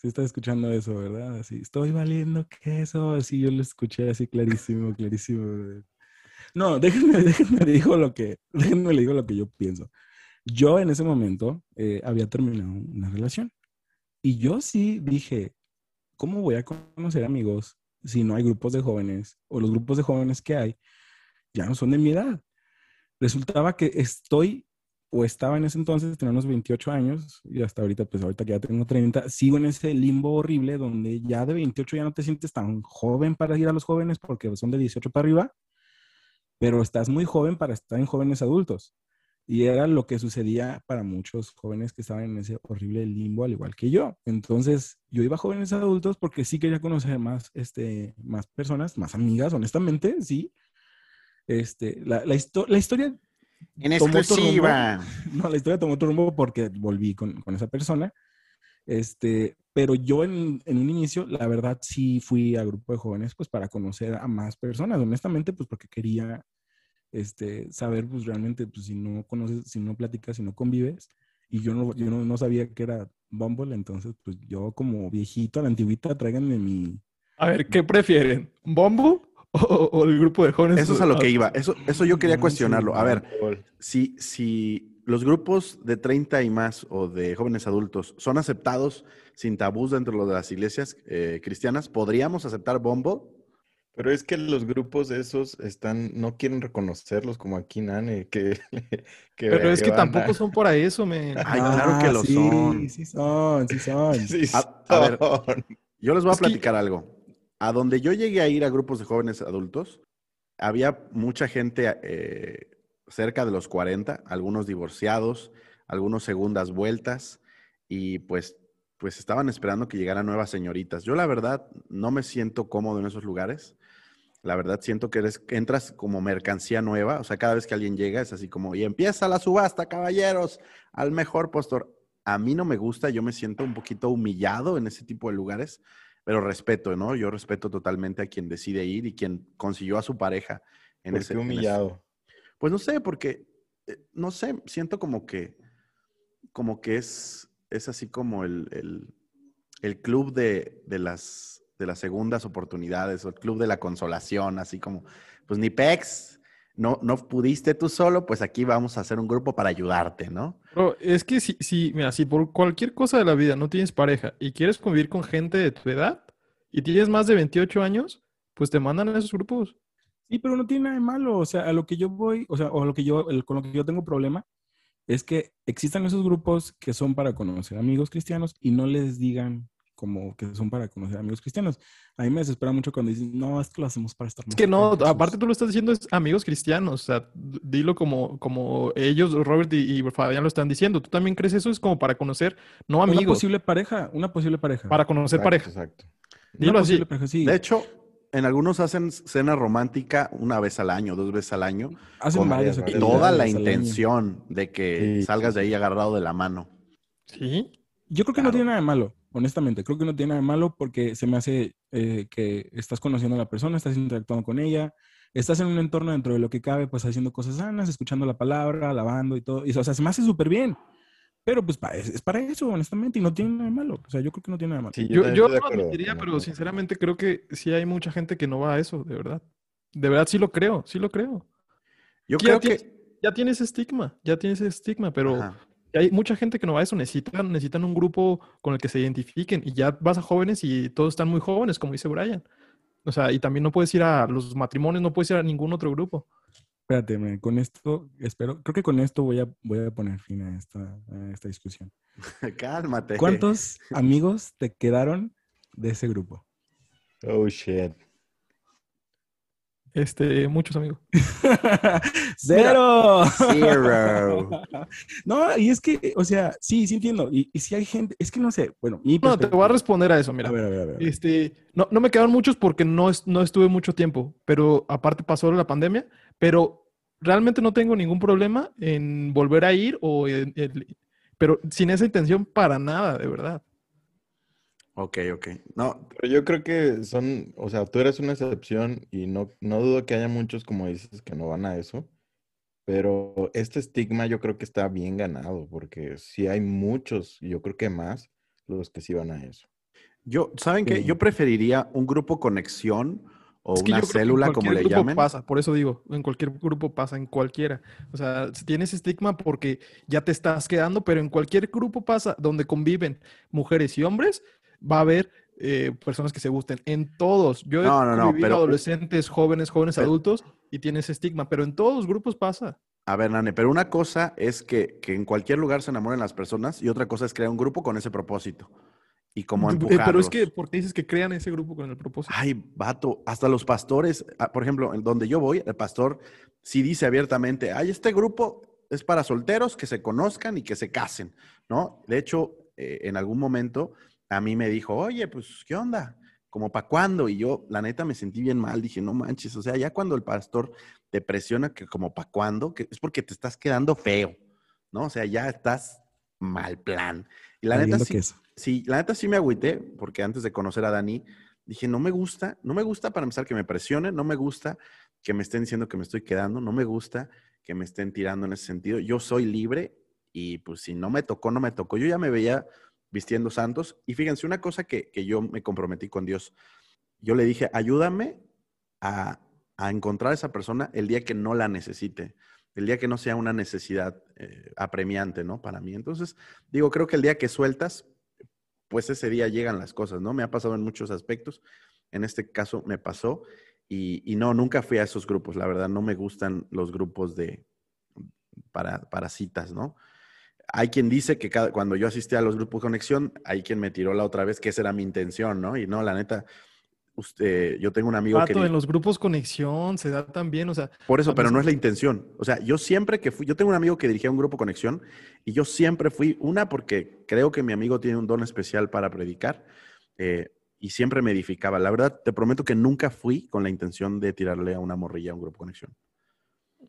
B: Sí, está escuchando eso, ¿verdad? Así, estoy valiendo queso. Así yo lo escuché así clarísimo, clarísimo. No, déjenme, déjenme digo lo que, déjenme le digo lo que yo pienso. Yo en ese momento eh, había terminado una relación. Y yo sí dije, ¿cómo voy a conocer amigos si no hay grupos de jóvenes o los grupos de jóvenes que hay ya no son de mi edad? Resultaba que estoy o estaba en ese entonces, tenía unos 28 años y hasta ahorita, pues ahorita que ya tengo 30, sigo en ese limbo horrible donde ya de 28 ya no te sientes tan joven para ir a los jóvenes porque son de 18 para arriba, pero estás muy joven para estar en jóvenes adultos. Y era lo que sucedía para muchos jóvenes que estaban en ese horrible limbo, al igual que yo. Entonces, yo iba a jóvenes adultos porque sí quería conocer más, este, más personas, más amigas, honestamente, sí. Este, la, la, histo- la historia
E: En exclusiva.
B: no, la historia tomó otro rumbo porque volví con, con esa persona. Este, pero yo en, en un inicio, la verdad, sí fui a grupo de jóvenes, pues para conocer a más personas, honestamente, pues porque quería este, saber, pues realmente, pues si no conoces, si no platicas, si no convives, y yo no, yo no, no sabía que era Bumble, entonces, pues yo como viejito a la antigüita, tráiganme mi...
D: A ver, ¿qué prefieren? ¿Bombo o, o el grupo de jóvenes?
A: Eso es a lo que iba. Eso, eso yo quería
B: No,
A: cuestionarlo. A ver, si, si los grupos de 30 y más o de jóvenes adultos son aceptados sin tabús dentro de las iglesias eh, cristianas, ¿podríamos aceptar Bumble?
C: Pero es que los grupos esos están, no quieren reconocerlos como aquí, Nane, que, que
D: Pero es que tampoco
C: a-
D: son para eso, me.
A: Ay, claro que lo
B: sí,
A: son.
B: Sí, son, sí son.
C: Sí,
A: A- a ver.
C: son.
A: Yo les voy a
D: Es que-
A: platicar algo. A donde yo llegué a ir a grupos de jóvenes adultos, había mucha gente eh, cerca de los 40, algunos divorciados, algunos segundas vueltas, y pues, pues estaban esperando que llegaran nuevas señoritas. Yo la verdad no me siento cómodo en esos lugares. La verdad siento que entras como mercancía nueva, o sea, cada vez que alguien llega es así como, y empieza la subasta, caballeros, al mejor postor. A mí no me gusta, yo me siento un poquito humillado en ese tipo de lugares, pero respeto, ¿no? Yo respeto totalmente a quien decide ir y quien consiguió a su pareja en
C: ¿Por
A: ese
C: qué
A: en ese-
C: humillado?
A: Pues no sé, porque, eh, no sé, siento como que, como que es, es así como el, el- el club de, de las, de las segundas oportunidades o el club de la consolación, así como, pues ni pex, no, no pudiste tú solo, pues aquí vamos a hacer un grupo para ayudarte, ¿no?
D: Bro, es que si, si, mira, si por cualquier cosa de la vida no tienes pareja y quieres convivir con gente de tu edad y tienes más de 28 años, pues te mandan a esos grupos.
B: Sí, pero no tiene nada de malo. O sea, a lo que yo voy, o sea, o lo que yo, el- con lo que yo tengo problema es que existan esos grupos que son para conocer amigos cristianos y no les digan como que son para conocer amigos cristianos. A mí me desespera mucho cuando dicen, no, es que lo hacemos para estar
D: Es que no,
B: juntos".
D: aparte tú lo estás diciendo es amigos cristianos, o sea, dilo como, como ellos, Robert y, y Fabián lo están diciendo. ¿Tú también crees eso? Es como para conocer, no
B: Una
D: amigos,
B: posible pareja, una posible pareja.
D: para conocer
C: Exacto,
D: pareja.
C: Exacto.
B: Una
D: así.
B: posible pareja, sí.
A: De hecho, en algunos hacen cena romántica una vez al año, dos veces al año,
B: Hacen varias
C: y
B: actividades
A: toda la intención de que
C: Sí,
A: salgas de ahí agarrado de la mano.
D: Sí.
B: Yo creo que
A: Claro.
B: no tiene nada de malo, honestamente. Creo que no tiene nada de malo porque se me hace eh, que estás conociendo a la persona, estás interactuando con ella, estás en un entorno dentro de lo que cabe, pues haciendo cosas sanas, escuchando la palabra, alabando y todo. Y, o sea, se me hace súper bien. Pero pues es, para eso, honestamente, y no tiene nada de malo. O sea, yo creo que no tiene nada de malo.
C: Sí,
D: Yo, yo
C: estoy de
D: lo
C: acuerdo
D: admitiría, pero sinceramente creo que sí hay mucha gente que no va a eso, de verdad. De verdad sí lo creo, sí lo creo.
A: Yo
D: Ya
A: creo
D: tienes-
A: que...
D: Ya tienes estigma, ya tienes estigma, pero
A: Ajá.
D: Y hay mucha gente que no va a eso, necesitan, necesitan un grupo con el que se identifiquen. Y ya vas a jóvenes y todos están muy jóvenes, como dice Brian. O sea, y también no puedes ir a los matrimonios, no puedes ir a ningún otro grupo.
B: Espérate, con esto, espero, creo que con esto voy a, voy a poner fin a esta, a esta discusión.
A: Cálmate.
B: ¿Cuántos amigos te quedaron de ese grupo?
C: Oh, shit.
D: Este, muchos amigos.
B: ¡Cero!
A: Zero.
B: No, y es que, o sea, sí, sí entiendo. Y, y si hay gente, es que no sé, bueno, mi
D: No, te voy a responder a eso, mira.
B: A ver, a ver, a ver.
D: Este, no, no me quedaron muchos porque no, es- no estuve mucho tiempo, pero aparte pasó la pandemia, pero realmente no tengo ningún problema en volver a ir o en- pero sin esa intención para nada, de verdad.
A: Ok, ok. No,
C: Pero yo creo que son, o sea, tú eres una excepción y no, no dudo que haya muchos, como dices, que no van a eso. Pero este estigma yo creo que está bien ganado, porque sí hay muchos, yo creo que más, los que sí van a eso.
A: yo, ¿saben qué?
B: Sí.
A: Yo preferiría un grupo conexión o
D: Es que
A: una célula, como
D: cualquier
A: le
D: grupo
A: llamen.
D: pasa, por eso digo, en cualquier grupo pasa, en cualquiera. O sea, si tienes estigma porque ya te estás quedando, pero en cualquier grupo pasa, donde conviven mujeres y hombres, va a haber eh, personas que se gusten. En todos. Yo he
A: No, no, no,
D: convivido
A: pero-
D: adolescentes, jóvenes, jóvenes
A: Pero-
D: adultos y tienes estigma, pero en todos los grupos pasa.
A: A ver, Nane, pero una cosa es que, que en cualquier lugar se enamoren las personas y otra cosa es crear un grupo con ese propósito. Y como
D: Eh,
A: empujarlos.
D: Pero es que, ¿por qué dices que crean ese grupo con el propósito?
A: Ay, vato, hasta los pastores, ah, por ejemplo, en donde yo voy, el pastor sí dice abiertamente, ay, este grupo es para solteros que se conozcan y que se casen, ¿no? De hecho, eh, en algún momento a mí me dijo, oye, pues, ¿qué onda? ¿Como para cuándo? Y yo, la neta, me sentí bien mal. Dije, no manches, o sea, ya cuando el pastor te presiona que como para cuándo, que es porque te estás quedando feo, ¿no? O sea, ya estás mal plan. Y la neta sí,
B: queso.
A: Sí, la neta sí me agüité, porque antes de conocer a Dani, dije, no me gusta, no me gusta para empezar que me presionen, no me gusta que me estén diciendo que me estoy quedando, no me gusta que me estén tirando en ese sentido. Yo soy libre y pues si no me tocó, no me tocó. Yo ya me veía vistiendo santos y fíjense, una cosa que, que yo me comprometí con Dios, yo le dije, ayúdame a, a encontrar a esa persona el día que no la necesite, el día que no sea una necesidad eh, apremiante, ¿no? Para mí. Entonces, digo, creo que el día que sueltas, pues ese día llegan las cosas, ¿no? Me ha pasado en muchos aspectos. En este caso me pasó y, y no, nunca fui a esos grupos, la verdad, no me gustan los grupos de para, para citas, ¿no? Hay quien dice que cada, cuando yo asistí a los grupos conexión, hay quien me tiró la otra vez que esa era mi intención, ¿no? Y no, la neta, usted, yo tengo un amigo que...
D: En los grupos conexión se da también, o sea,
A: por eso, pero
D: veces-
A: no es la intención. O sea, yo siempre que fui, yo tengo un amigo que dirigía un grupo Conexión y yo siempre fui, una porque creo que mi amigo tiene un don especial para predicar eh, y siempre me edificaba. La verdad, te prometo que nunca fui con la intención de tirarle a una morrilla a un grupo Conexión.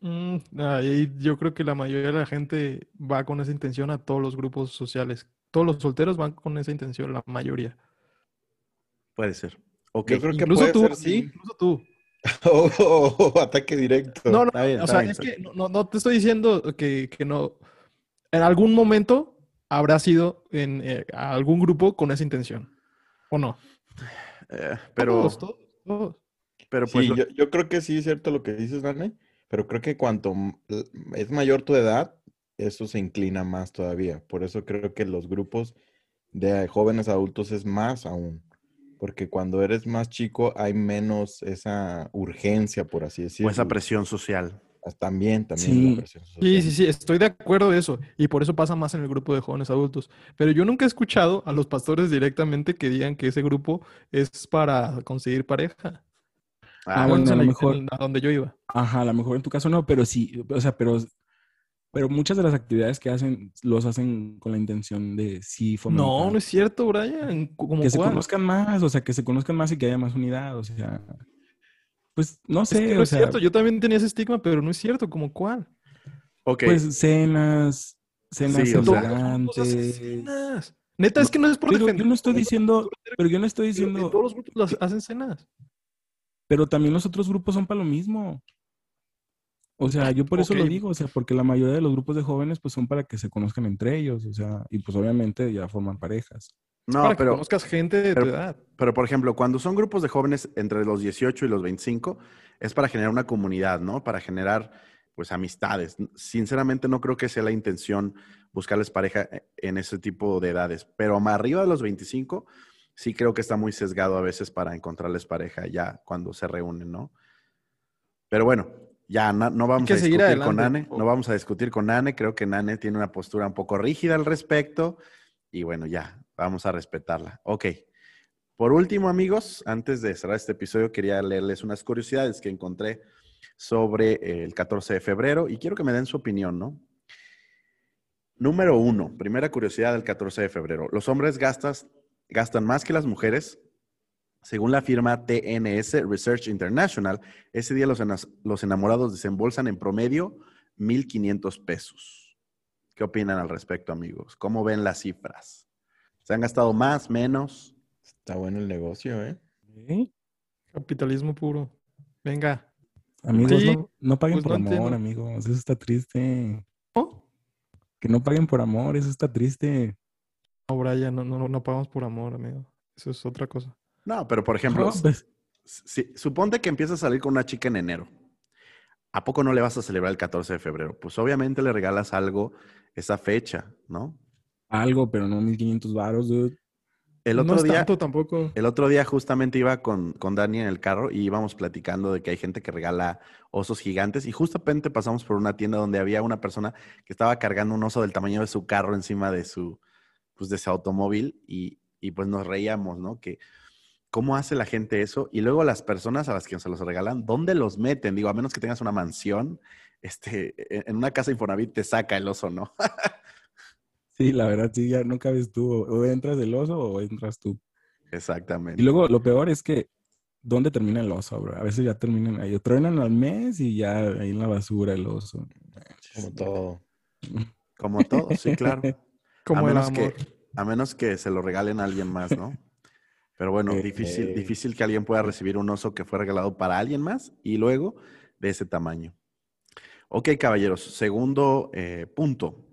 D: Mm, ahí yo creo que la mayoría de la gente va con esa intención a todos los grupos sociales. Todos los solteros van con esa intención, la mayoría.
A: Puede ser. Ok.
C: Yo creo que
D: Incluso
C: puede
D: tú,
C: ser, sí.
D: incluso tú.
C: Oh, oh, oh, ataque directo.
D: No, no,
A: Está bien,
D: o
A: está
D: sea,
A: bien,
D: es que no, no- no te estoy diciendo que, que no. En algún momento habrá sido en eh, algún grupo con esa intención. ¿O no?
A: Eh, pero,
D: Todos, todos, todos.
A: pero pues
C: Sí,
A: lo-
C: yo, yo creo que sí es cierto lo que dices, Dani, pero creo que cuanto es mayor tu edad, eso se inclina más todavía. Por eso creo que los grupos de jóvenes adultos es más aún. Porque cuando eres más chico hay menos esa urgencia, por así
A: o
C: decirlo.
A: esa presión social.
C: También, también
B: Sí.
C: la presión
D: Sí,
C: social.
D: sí, sí, estoy de acuerdo de eso. Y por eso pasa más en el grupo de jóvenes adultos. Pero yo nunca he escuchado a los pastores directamente que digan que ese grupo es para conseguir pareja.
B: Ah,
D: Al
B: bueno, a lo mejor-
D: a donde yo iba.
B: Ajá, a lo mejor en tu caso no, pero sí, o sea, pero, pero muchas de las actividades que hacen los hacen con la intención de sí
D: No,
B: fomentar
D: no es cierto, Brian. ¿Cómo
B: que se
D: cuál?
B: conozcan más, o sea, que se conozcan más y que haya más unidad, o sea, pues no
D: Es
B: sé,
D: que no
B: o
D: es
B: sea,
D: cierto. Yo también tenía ese estigma, pero no es cierto. ¿Como cuál?
A: Ok.
B: pues cenas, cenas
A: Sí, o
D: cenas. Neta, es que no es por
B: Pero yo
D: defender.
B: no estoy diciendo, pero yo no estoy
D: pero en
B: diciendo,
D: todos los grupos las hacen cenas.
B: Pero también los otros grupos son para lo mismo. O sea, yo por eso lo digo, o sea, porque la mayoría de los grupos de jóvenes pues son para que se conozcan entre ellos, o sea, y pues obviamente ya forman parejas.
A: no,
D: para que
A: pero,
D: conozcas gente de
A: pero-
D: tu edad.
A: pero por ejemplo, cuando son grupos de jóvenes entre los 18 y los 25, es para generar una comunidad, ¿no? Para generar pues amistades. Sinceramente no creo que sea la intención buscarles pareja eh, en ese tipo de edades, pero más arriba de los 25 sí creo que está muy sesgado a veces para encontrarles pareja ya cuando se reúnen, ¿no? Pero bueno, ya no, no vamos a discutir con. Nane, no vamos a discutir con Nane, creo que Nane tiene una postura un poco rígida al respecto y bueno, ya, vamos a respetarla. Ok. Por último, amigos, antes de cerrar este episodio, quería leerles unas curiosidades que encontré sobre el 14 de febrero y quiero que me den su opinión, ¿no? Número uno, primera curiosidad del 14 de febrero. Los hombres gastas, gastan más que las mujeres. Según la firma TNS Research International, ese día los, enamorados desembolsan en promedio 1.500 pesos. ¿Qué opinan al respecto, amigos? ¿Cómo ven las cifras? ¿Se han gastado más, menos?
C: Está bueno el negocio, ¿eh?
B: ¿Eh?
D: Capitalismo puro. Venga.
B: Amigos,
D: Sí,
B: no, no paguen
D: pues
B: por
D: no
B: amor,
D: entiendo.
B: amigos. Eso está triste.
D: ¿No?
B: Que no paguen por amor, eso está triste.
D: No, Brian, no, no, no pagamos por amor, amigo. Eso es otra cosa.
A: No, pero por ejemplo,
B: No, pues,
A: si- suponte que empiezas a salir con una chica en enero. ¿A poco no le vas a celebrar el 14 de febrero? Pues obviamente le regalas algo esa fecha, ¿no?
B: algo, pero no 1500 varos, dude.
A: El
D: no
A: otro
D: es
A: día,
D: tanto tampoco.
A: el otro día justamente iba con, con Dani en el carro y íbamos platicando de que hay gente que regala osos gigantes y justamente pasamos por una tienda donde había una persona que estaba cargando un oso del tamaño de su carro encima de su, pues de su automóvil y, y pues nos reíamos, ¿no? Que cómo hace la gente eso y luego las personas a las que se los regalan, ¿dónde los meten? Digo, a menos que tengas una mansión, este, en en una casa Infonavit te saca el oso, ¿no?
B: Sí, la verdad, sí, ya no cabes tú. O entras del oso o entras tú.
A: Exactamente.
B: Y luego lo peor es que, ¿dónde termina el oso, bro? A veces ya terminan ahí, truenan al mes y ya ahí en la basura el oso.
C: Como todo.
A: Como todo, sí, claro.
D: Como
A: a
D: el
A: menos
D: amor.
A: que a menos que se lo regalen a alguien más, ¿no? Pero bueno,
B: Eh,
A: difícil,
C: eh.
A: difícil que alguien pueda recibir un oso que fue regalado para alguien más y luego de ese tamaño. Ok, caballeros, segundo eh, punto.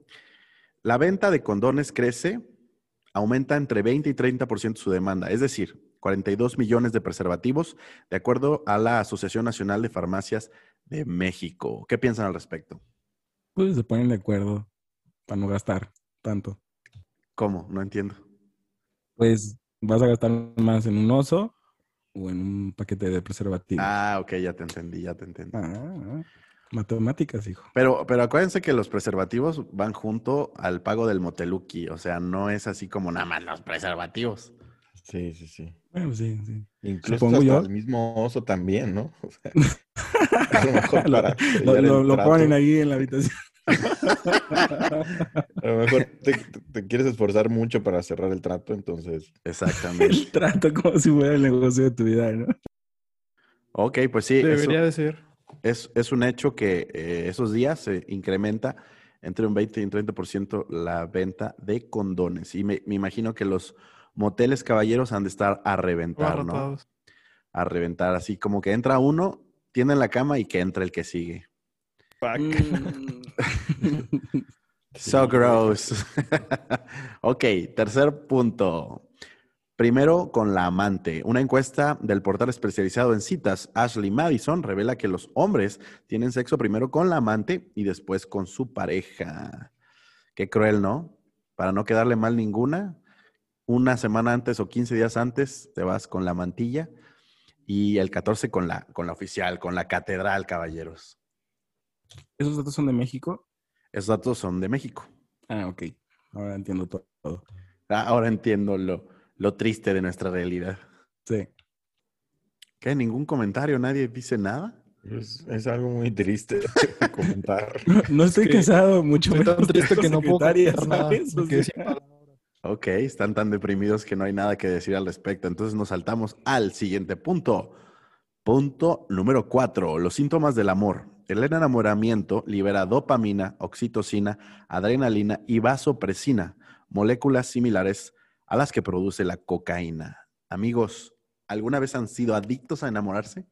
A: La venta de condones crece, aumenta entre 20 y 30% su demanda, es decir, 42 millones de preservativos, de acuerdo a la Asociación Nacional de Farmacias de México. ¿Qué piensan al respecto?
B: Pues se ponen de acuerdo para no gastar tanto.
A: ¿Cómo? No entiendo.
B: Pues vas a gastar más en un oso o en un paquete de preservativos.
A: Ah, ok, ya te entendí, ya te entendí.
B: Ah. Matemáticas, hijo.
A: Pero, pero acuérdense que los preservativos van junto al pago del moteluki, o sea, no es así como nada más los preservativos.
C: Sí, sí, sí.
B: Bueno, sí, sí.
C: Incluso hasta
B: yo.
C: el mismo oso también, ¿no? O sea, a lo mejor
B: lo,
C: para
B: lo-
C: sellar el
B: lo- lo
C: trato,
B: ponen ahí en la habitación.
C: A lo mejor te, te- te quieres esforzar mucho para cerrar el trato, entonces
A: Exactamente.
B: el trato como si fuera el negocio de tu vida, ¿no?
A: ok, pues sí,
D: Debería de ser.
A: es, es un hecho que eh, esos días se incrementa entre un 20 y un 30% la venta de condones. Y me, me imagino que los moteles caballeros han de estar a reventar, ¿no? A reventar, así como que entra uno, tiene la cama y que entre el que sigue.
B: Mm.
A: So gross. ok, tercer punto. Primero con la amante. Una encuesta del portal especializado en citas, Ashley Madison, revela que los hombres tienen sexo primero con la amante y después con su pareja. Qué cruel, ¿no? Para no quedarle mal ninguna, una semana antes o 15 días antes te vas con la mantilla y el 14 con la, con la oficial, con la catedral, caballeros.
B: ¿Esos datos son de México?
A: Esos datos son de México.
B: Ah, ok. Ahora entiendo to- todo.
A: Ah, Ahora entiendo lo, lo triste de nuestra realidad.
B: Sí.
A: ¿Qué? ¿Ningún comentario? ¿Nadie dice nada?
C: es, es algo muy triste comentar.
B: No, no estoy
D: que
B: casado, mucho
D: Estoy tan
B: menos
D: triste que no puedo comentar nada.
A: Ok, están tan deprimidos que no hay nada que decir al respecto. Entonces nos saltamos al siguiente punto. Punto número cuatro. Los síntomas del amor. El enamoramiento libera dopamina, oxitocina, adrenalina y vasopresina, moléculas similares a las que produce la cocaína. Amigos, ¿alguna vez han sido adictos a enamorarse?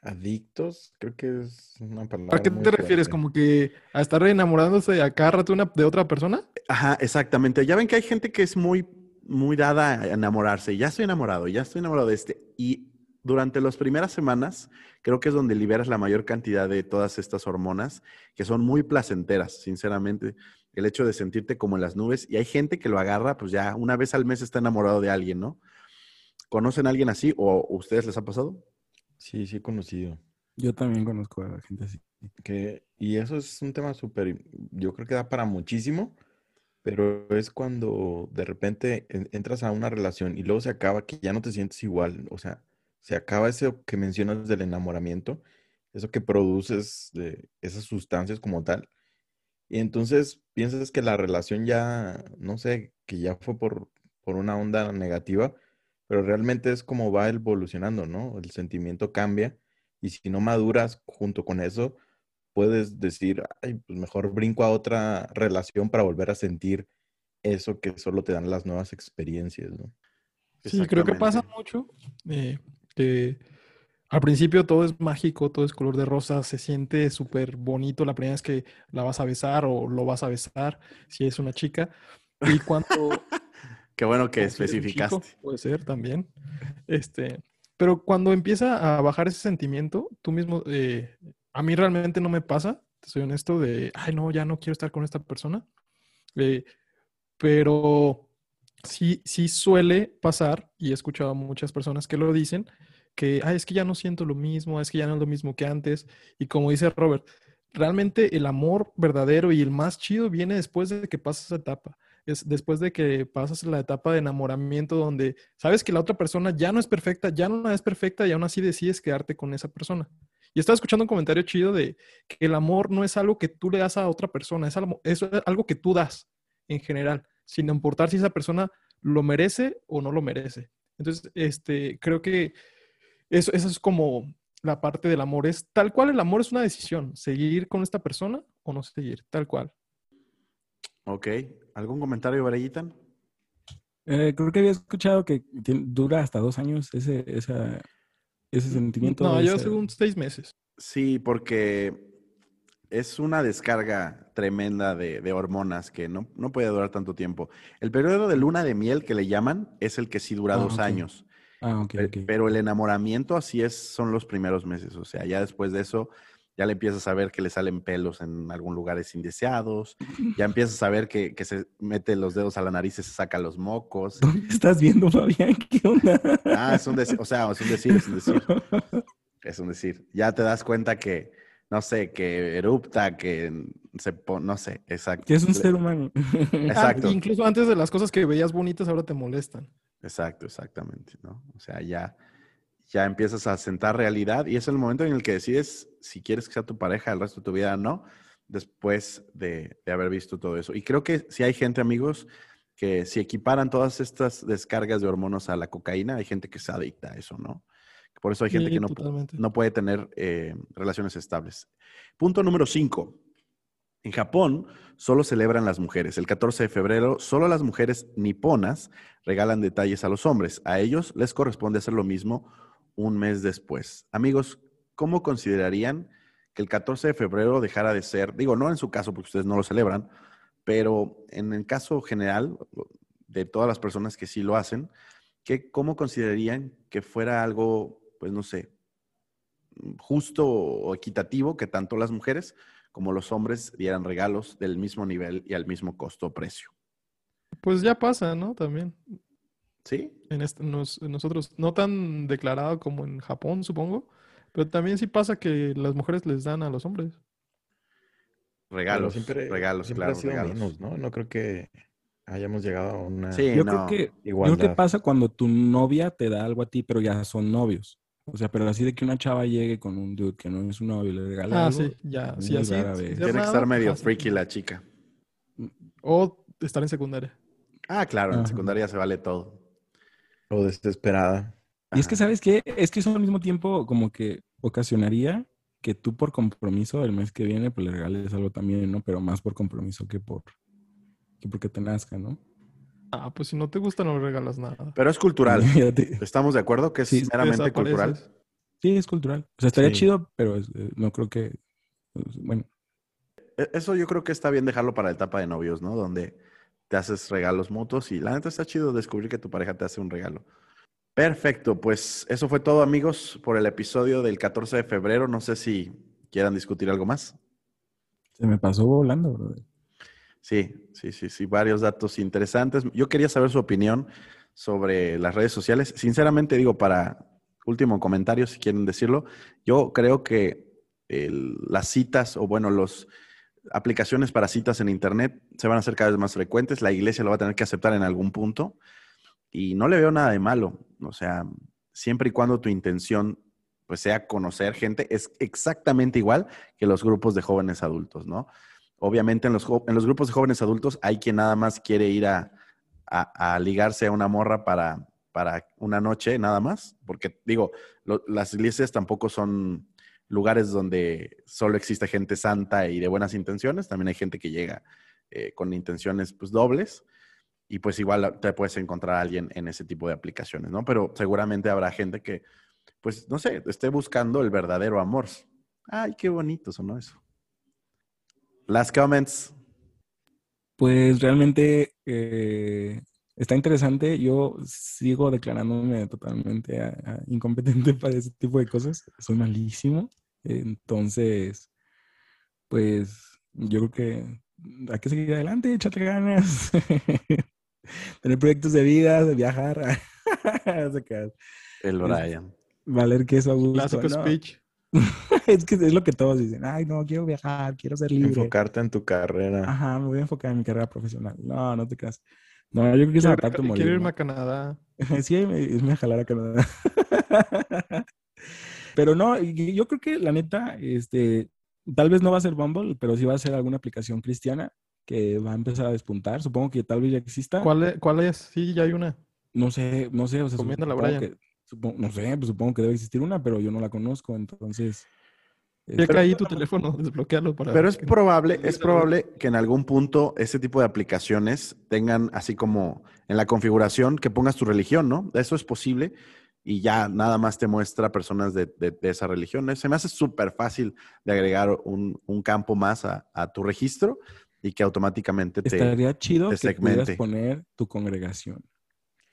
C: Adictos, creo que es una palabra.
D: ¿A qué
C: muy
D: te refieres? ¿Como que a estar enamorándose a cada rato una, de otra persona?
A: Ajá, exactamente. Ya ven que hay gente que es muy, muy dada a enamorarse. Ya estoy enamorado, ya estoy enamorado de este. Y durante las primeras semanas, creo que es donde liberas la mayor cantidad de todas estas hormonas que son muy placenteras, sinceramente. El hecho de sentirte como en las nubes. Y hay gente que lo agarra, pues ya una vez al mes está enamorado de alguien, ¿no? ¿Conocen a alguien así o ustedes les ha pasado?
C: Sí, sí he conocido.
B: Yo también conozco a la gente así.
C: Que, y eso es un tema súper, yo creo que da para muchísimo, pero es cuando de repente en- entras a una relación y luego se acaba que ya no te sientes igual, o sea, se acaba eso que mencionas del enamoramiento, eso que produces de esas sustancias como tal, y entonces piensas que la relación ya, no sé, que ya fue por, por una onda negativa, pero realmente es como va evolucionando, ¿no? El sentimiento cambia y si no maduras junto con eso, puedes decir, ay, pues mejor brinco a otra relación para volver a sentir eso que solo te dan las nuevas experiencias, ¿no?
D: Sí, creo que pasa mucho eh, que al principio todo es mágico, todo es color de rosa, se siente súper bonito la primera vez que la vas a besar o lo vas a besar, si es una chica. Y cuando...
A: Qué bueno que
D: chico,
A: especificaste.
D: puede ser también. Este, pero cuando empieza a bajar ese sentimiento, tú mismo, eh, a mí realmente no me pasa, te soy honesto, de, ay, no, ya no quiero estar con esta persona. Eh, pero sí, sí suele pasar, y he escuchado a muchas personas que lo dicen, que, es que ya no siento lo mismo, es que ya no es lo mismo que antes. Y como dice Robert, realmente el amor verdadero y el más chido viene después de que pasas esa etapa. Es después de que pasas la etapa de enamoramiento donde sabes que la otra persona ya no es perfecta, ya no es perfecta y aún así decides quedarte con esa persona. Y estaba escuchando un comentario chido de que el amor no es algo que tú le das a otra persona, es algo, es algo que tú das en general, sin importar si esa persona lo merece o no lo merece. Entonces, este, creo que eso, eso es como la parte del amor. Es tal cual el amor es una decisión, seguir con esta persona o no seguir, tal cual.
A: Ok. ¿Algún comentario, Bareyitan?
B: Eh, creo que había escuchado que dura hasta dos años ese, esa, ese sentimiento.
D: No, yo
B: ese-
D: según seis meses.
A: Sí, porque es una descarga tremenda de, de hormonas que no, no puede durar tanto tiempo. El periodo de luna de miel que le llaman es el que sí dura
B: Ah,
A: dos años.
B: Ah, ok,
A: Pe-
B: ok.
A: Pero el enamoramiento así es, son los primeros meses. O sea, ya después de eso, ya le empiezas a ver que le salen pelos en algún lugares indeseados. Ya empiezas a ver que, que se mete los dedos a la nariz y se saca los mocos.
B: ¿Dónde estás viendo, Fabián? ¿Qué onda?
A: Ah, es un decir, o sea, es un decir, es un decir. Es un decir. Ya te das cuenta que, no sé, que erupta, que se pone, no sé, exacto.
B: que es un ser humano.
D: Ah,
A: Exacto.
D: incluso antes de las cosas que veías bonitas ahora te molestan.
A: Exacto, exactamente, ¿no? O sea, ya, ya empiezas a sentar realidad y es el momento en el que decides si quieres que sea tu pareja el resto de tu vida o no, después de, de haber visto todo eso. Y creo que si hay gente, amigos, que si equiparan todas estas descargas de hormonas a la cocaína, hay gente que se adicta a eso, ¿no? Por eso hay gente
D: Sí,
A: que no, no puede tener eh, relaciones estables. Punto número 5. En Japón solo celebran las mujeres. El 14 de febrero, solo las mujeres niponas regalan detalles a los hombres. A ellos les corresponde hacer lo mismo un mes después. Amigos, ¿cómo considerarían que el 14 de febrero dejara de ser, digo, no en su caso porque ustedes no lo celebran, pero en el caso general de todas las personas que sí lo hacen, ¿qué, ¿cómo considerarían que fuera algo, pues no sé, justo o equitativo que tanto las mujeres como los hombres dieran regalos del mismo nivel y al mismo costo-precio?
D: Pues ya pasa, ¿no? También.
A: ¿Sí?
D: En este- nos- en nosotros, no tan declarado como en Japón, supongo, pero también sí pasa que las mujeres les dan a los hombres.
A: Regalos,
C: siempre,
A: regalos,
C: siempre
A: claro,
C: ha sido
A: regalos.
C: menos, ¿no? No creo que hayamos llegado a una
A: Sí,
B: Yo
A: no.
B: creo que, yo creo que
C: igualdad.
B: pasa cuando tu novia te da algo a ti, pero ya son novios. O sea, pero así de que una chava llegue con un dude que no es un novio y le regala
D: Ah,
B: algo.
D: sí, ya. Sí, así.
A: Tiene que estar medio freaky la chica.
D: O estar en secundaria.
A: Ah, claro, en secundaria se vale todo.
C: O desesperada.
B: Y es que. ¿sabes qué? Es que eso al mismo tiempo como que ocasionaría que tú por compromiso el mes que viene pues le regales algo también, ¿no? Pero más por compromiso que por que porque te nazca, ¿no?
D: Ah, pues si no te gusta, no regalas nada.
A: Pero es cultural. ¿Estamos de acuerdo que es
B: Sí,
A: meramente cultural?
B: Sí, es cultural. O sea, estaría
C: Sí.
B: chido, pero es- eh, no creo que... pues, Bueno,
A: E- Eso yo creo que está bien dejarlo para la etapa de novios, ¿no? Donde te haces regalos mutuos y la neta está chido descubrir que tu pareja te hace un regalo. Perfecto, pues eso fue todo amigos por el episodio del 14 de febrero. No sé si quieran discutir algo más.
B: Se me pasó volando, brother.
A: Sí, sí, sí, sí, varios datos interesantes. Yo quería saber su opinión sobre las redes sociales. Sinceramente digo, para último comentario, si quieren decirlo, yo creo que las citas o bueno, las aplicaciones para citas en Internet se van a hacer cada vez más frecuentes. La iglesia lo va a tener que aceptar en algún punto y no le veo nada de malo. O sea, siempre y cuando tu intención pues sea conocer gente, es exactamente igual que los grupos de jóvenes adultos, ¿no? Obviamente en los, en los grupos de jóvenes adultos hay quien nada más quiere ir a, a- ligarse a una morra para, para una noche nada más, porque digo, las iglesias tampoco son lugares donde solo existe gente santa y de buenas intenciones, también hay gente que llega eh, con intenciones pues dobles y pues igual te puedes encontrar a alguien en ese tipo de aplicaciones, ¿no? Pero seguramente habrá gente que, pues, no sé, esté buscando el verdadero amor. Ay, qué bonito sonó eso. Last comments.
B: Pues realmente eh, está interesante. Yo sigo declarándome totalmente a- a incompetente para ese tipo de cosas. Soy malísimo. Entonces, pues yo creo que hay que seguir adelante, échate ganas. Tener proyectos de vida, de viajar.
A: El Brian.
B: Valer que eso a gusto.
D: Clásico
B: No,
D: speech.
B: es que es lo que todos dicen. Ay, no, quiero viajar, quiero ser libre.
C: Enfocarte en tu carrera.
B: Ajá, me voy a enfocar en mi carrera profesional. No, no te creas. No, yo creo que es
D: Quiero, irme
B: ¿no?
D: a Canadá.
B: Sí, me- irme a jalar a Canadá. Pero no, yo creo que la neta, este, tal vez no va a ser Bumble, pero sí va a ser alguna aplicación cristiana que va a empezar a despuntar. Supongo que tal vez ya exista.
D: ¿Cuál es? ¿Cuál es? Sí, ya hay una.
B: No sé, no sé. O sea, supongo
D: Brian.
B: que- supongo- no sé, pues supongo que debe existir una, pero yo no la conozco, entonces.
D: Checa ahí tu teléfono, desbloquealo para.
A: Pero es
D: que-
A: probable, es probable que en algún punto ese tipo de aplicaciones tengan así como en la configuración que pongas tu religión, ¿no? Eso es posible y ya nada más te muestra personas de, de- de esa religión. Se me hace súper fácil de agregar un, un campo más a, a tu registro y que automáticamente te...
B: Estaría chido
A: te
B: que pudieras poner tu congregación.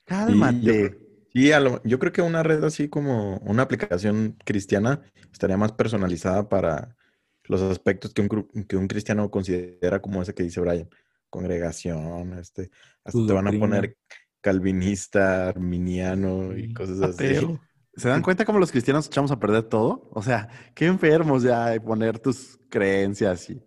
A: Cálmate.
C: Sí, a lo- yo creo que una red así como una aplicación cristiana estaría más personalizada para los aspectos que un, que un cristiano considera como ese que dice Brian. Congregación, este, hasta te van a poner calvinista, arminiano y cosas así.
A: ¿Se dan cuenta cómo los cristianos echamos a perder todo? O sea, qué enfermos ya de poner tus creencias y...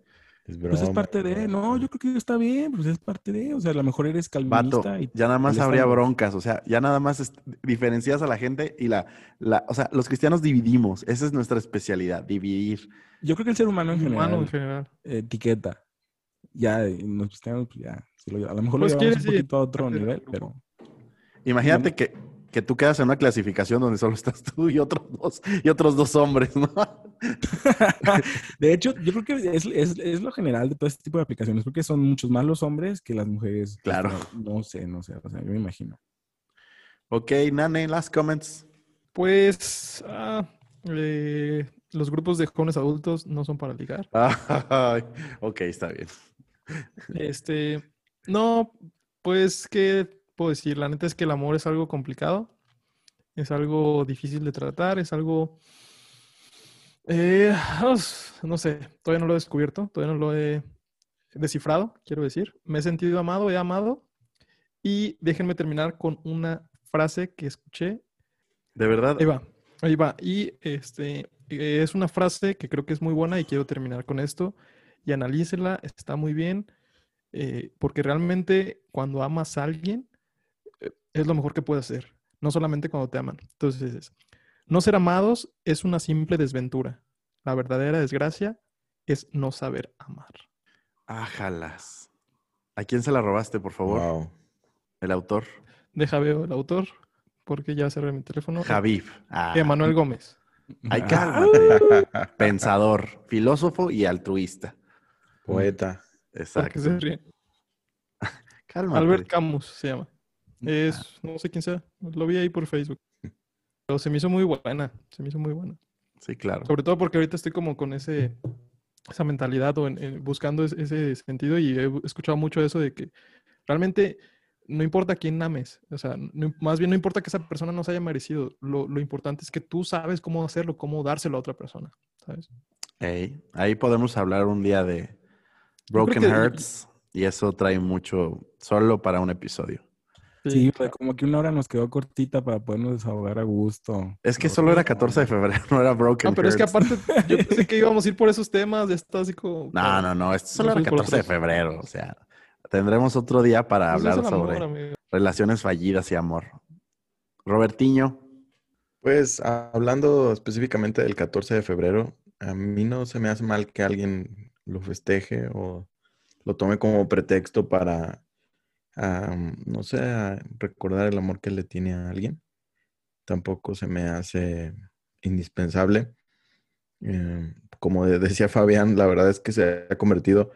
C: Es
B: Pues es parte de, no, yo creo que está bien, pues es parte de, o sea, a lo mejor eres
A: Vato,
B: calvinista y
A: ya nada más habría broncas, o sea, ya nada más es- diferencias a la gente y la, la, o sea, los cristianos dividimos, esa es nuestra especialidad, dividir.
B: Yo creo que el ser humano en general
D: Humano en general.
B: etiqueta. Ya, y los cristianos, pues ya, lo- a lo mejor
D: Pues
B: lo llevamos
D: quieres
B: un
D: ir
B: poquito a otro nivel, pero
A: Imagínate que, que tú quedas en una clasificación donde solo estás tú y otros dos, y otros dos hombres, ¿no?
B: de hecho, yo creo que es, es- es lo general de todo este tipo de aplicaciones, porque son muchos más los hombres que las mujeres.
A: Claro.
B: No, no sé, no sé, o sea, yo me imagino.
A: Ok, Nane, last comments.
D: Pues. ah, eh, los grupos de jóvenes adultos no son para ligar.
A: Ok, está bien.
D: Este. No, pues, ¿qué puedo decir? La neta es que el amor es algo complicado. Es algo difícil de tratar. Es algo. Eh, os- no sé, todavía no lo he descubierto. Todavía no lo he descifrado, quiero decir. Me he sentido amado, he amado. Y déjenme terminar con una frase que escuché
A: De verdad,
D: Ahí va, ahí va. Y este eh, es una frase que creo que es muy buena y quiero terminar con esto. Y analícela, está muy bien, eh, porque realmente cuando amas a alguien eh, es lo mejor que puedes hacer, no solamente cuando te aman. Entonces, es, no ser amados es una simple desventura. La verdadera desgracia es no saber amar.
A: ájalas. ¿A quién se la robaste, por favor?
C: Wow.
A: El autor.
D: Deja veo el autor, porque ya cerré mi teléfono.
A: Javiv. Ah,
D: Emanuel Gómez.
A: Ay,
B: Ah,
A: cálmate. Pensador, filósofo y altruista.
C: Poeta.
D: ¿Por
A: Exacto.
D: qué se ríen?
A: Cálmate.
D: Albert Camus se llama. Es, no sé quién sea, lo vi ahí por Facebook. Pero se me hizo muy buena, se me hizo muy buena.
A: Sí, claro.
D: Sobre todo porque ahorita estoy como con ese, esa mentalidad o en- en- buscando es- ese sentido y he escuchado mucho eso de que realmente no importa quién ames, o sea, no- más bien no importa que esa persona no se haya merecido, lo, lo importante es que tú sabes cómo hacerlo, cómo dárselo a otra persona, ¿sabes?
A: Ey, ahí podemos hablar un día de Broken
D: que-
A: Hearts y eso trae mucho solo para un episodio.
B: Sí,
D: claro.
B: como que una hora nos quedó cortita para podernos desahogar a gusto.
A: Es que solo era 14 de febrero, no era Broken
D: Ah, pero es que aparte, yo pensé que íbamos a ir por esos temas, ya está así como...
A: No, no, no, esto solo era
D: fuimos por
A: 14 de febrero, o sea, tendremos otro día para
D: Pues es
A: hablar
D: amor,
A: sobre
D: amigo.
A: relaciones fallidas y amor. Robertiño,
C: Pues hablando específicamente del 14 de febrero, a mí no se me hace mal que alguien lo festeje o lo tome como pretexto para, am, no sé, a recordar el amor que le tiene a alguien. Tampoco se me hace indispensable. Eh, como de- decía Fabián, la verdad es que se ha convertido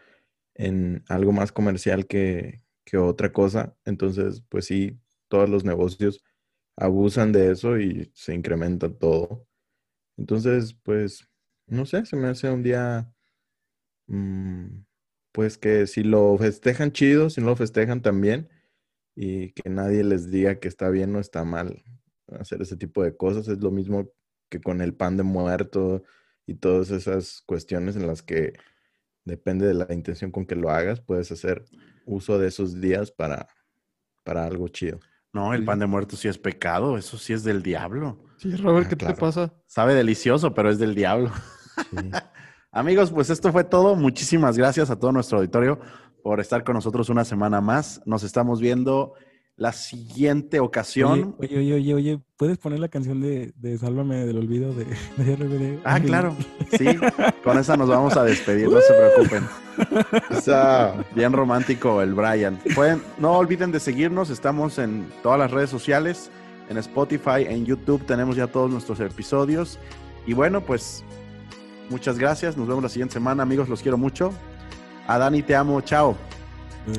C: en algo más comercial que, que otra cosa. Entonces, pues sí, todos los negocios abusan de eso y se incrementa todo. Entonces, pues, no sé, se me hace un día, mm, pues que si lo festejan chido, si no lo festejan también, y que nadie les diga que está bien o está mal hacer ese tipo de cosas. Es lo mismo que con el pan de muerto y todas esas cuestiones en las que depende de la intención con que lo hagas, puedes hacer uso de esos días para, para algo chido.
A: no, el
D: Sí.
A: pan de muerto sí es pecado, eso sí es del diablo.
D: Sí, Robert,
C: Ah,
D: ¿qué
C: claro.
D: te pasa?
A: Sabe delicioso, pero es del diablo.
C: Sí.
A: Amigos, pues esto fue todo. Muchísimas gracias a todo nuestro auditorio por estar con nosotros una semana más. Nos estamos viendo la siguiente ocasión.
B: Oye, oye, oye, oye, ¿puedes poner la canción de, de Sálvame del olvido de, de RBD?
A: Ah, claro. Sí, con esa nos vamos a despedir, no se preocupen.
C: Esa-
A: Bien romántico el Brian. Pueden, no olviden de seguirnos, estamos en todas las redes sociales, en Spotify, en YouTube, tenemos ya todos nuestros episodios. Y bueno, pues muchas gracias, nos vemos la siguiente semana, amigos, los quiero mucho. A Dani te amo, chao.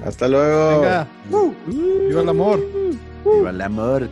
C: Hasta luego.
D: Venga, viva el amor.
A: Viva el amor.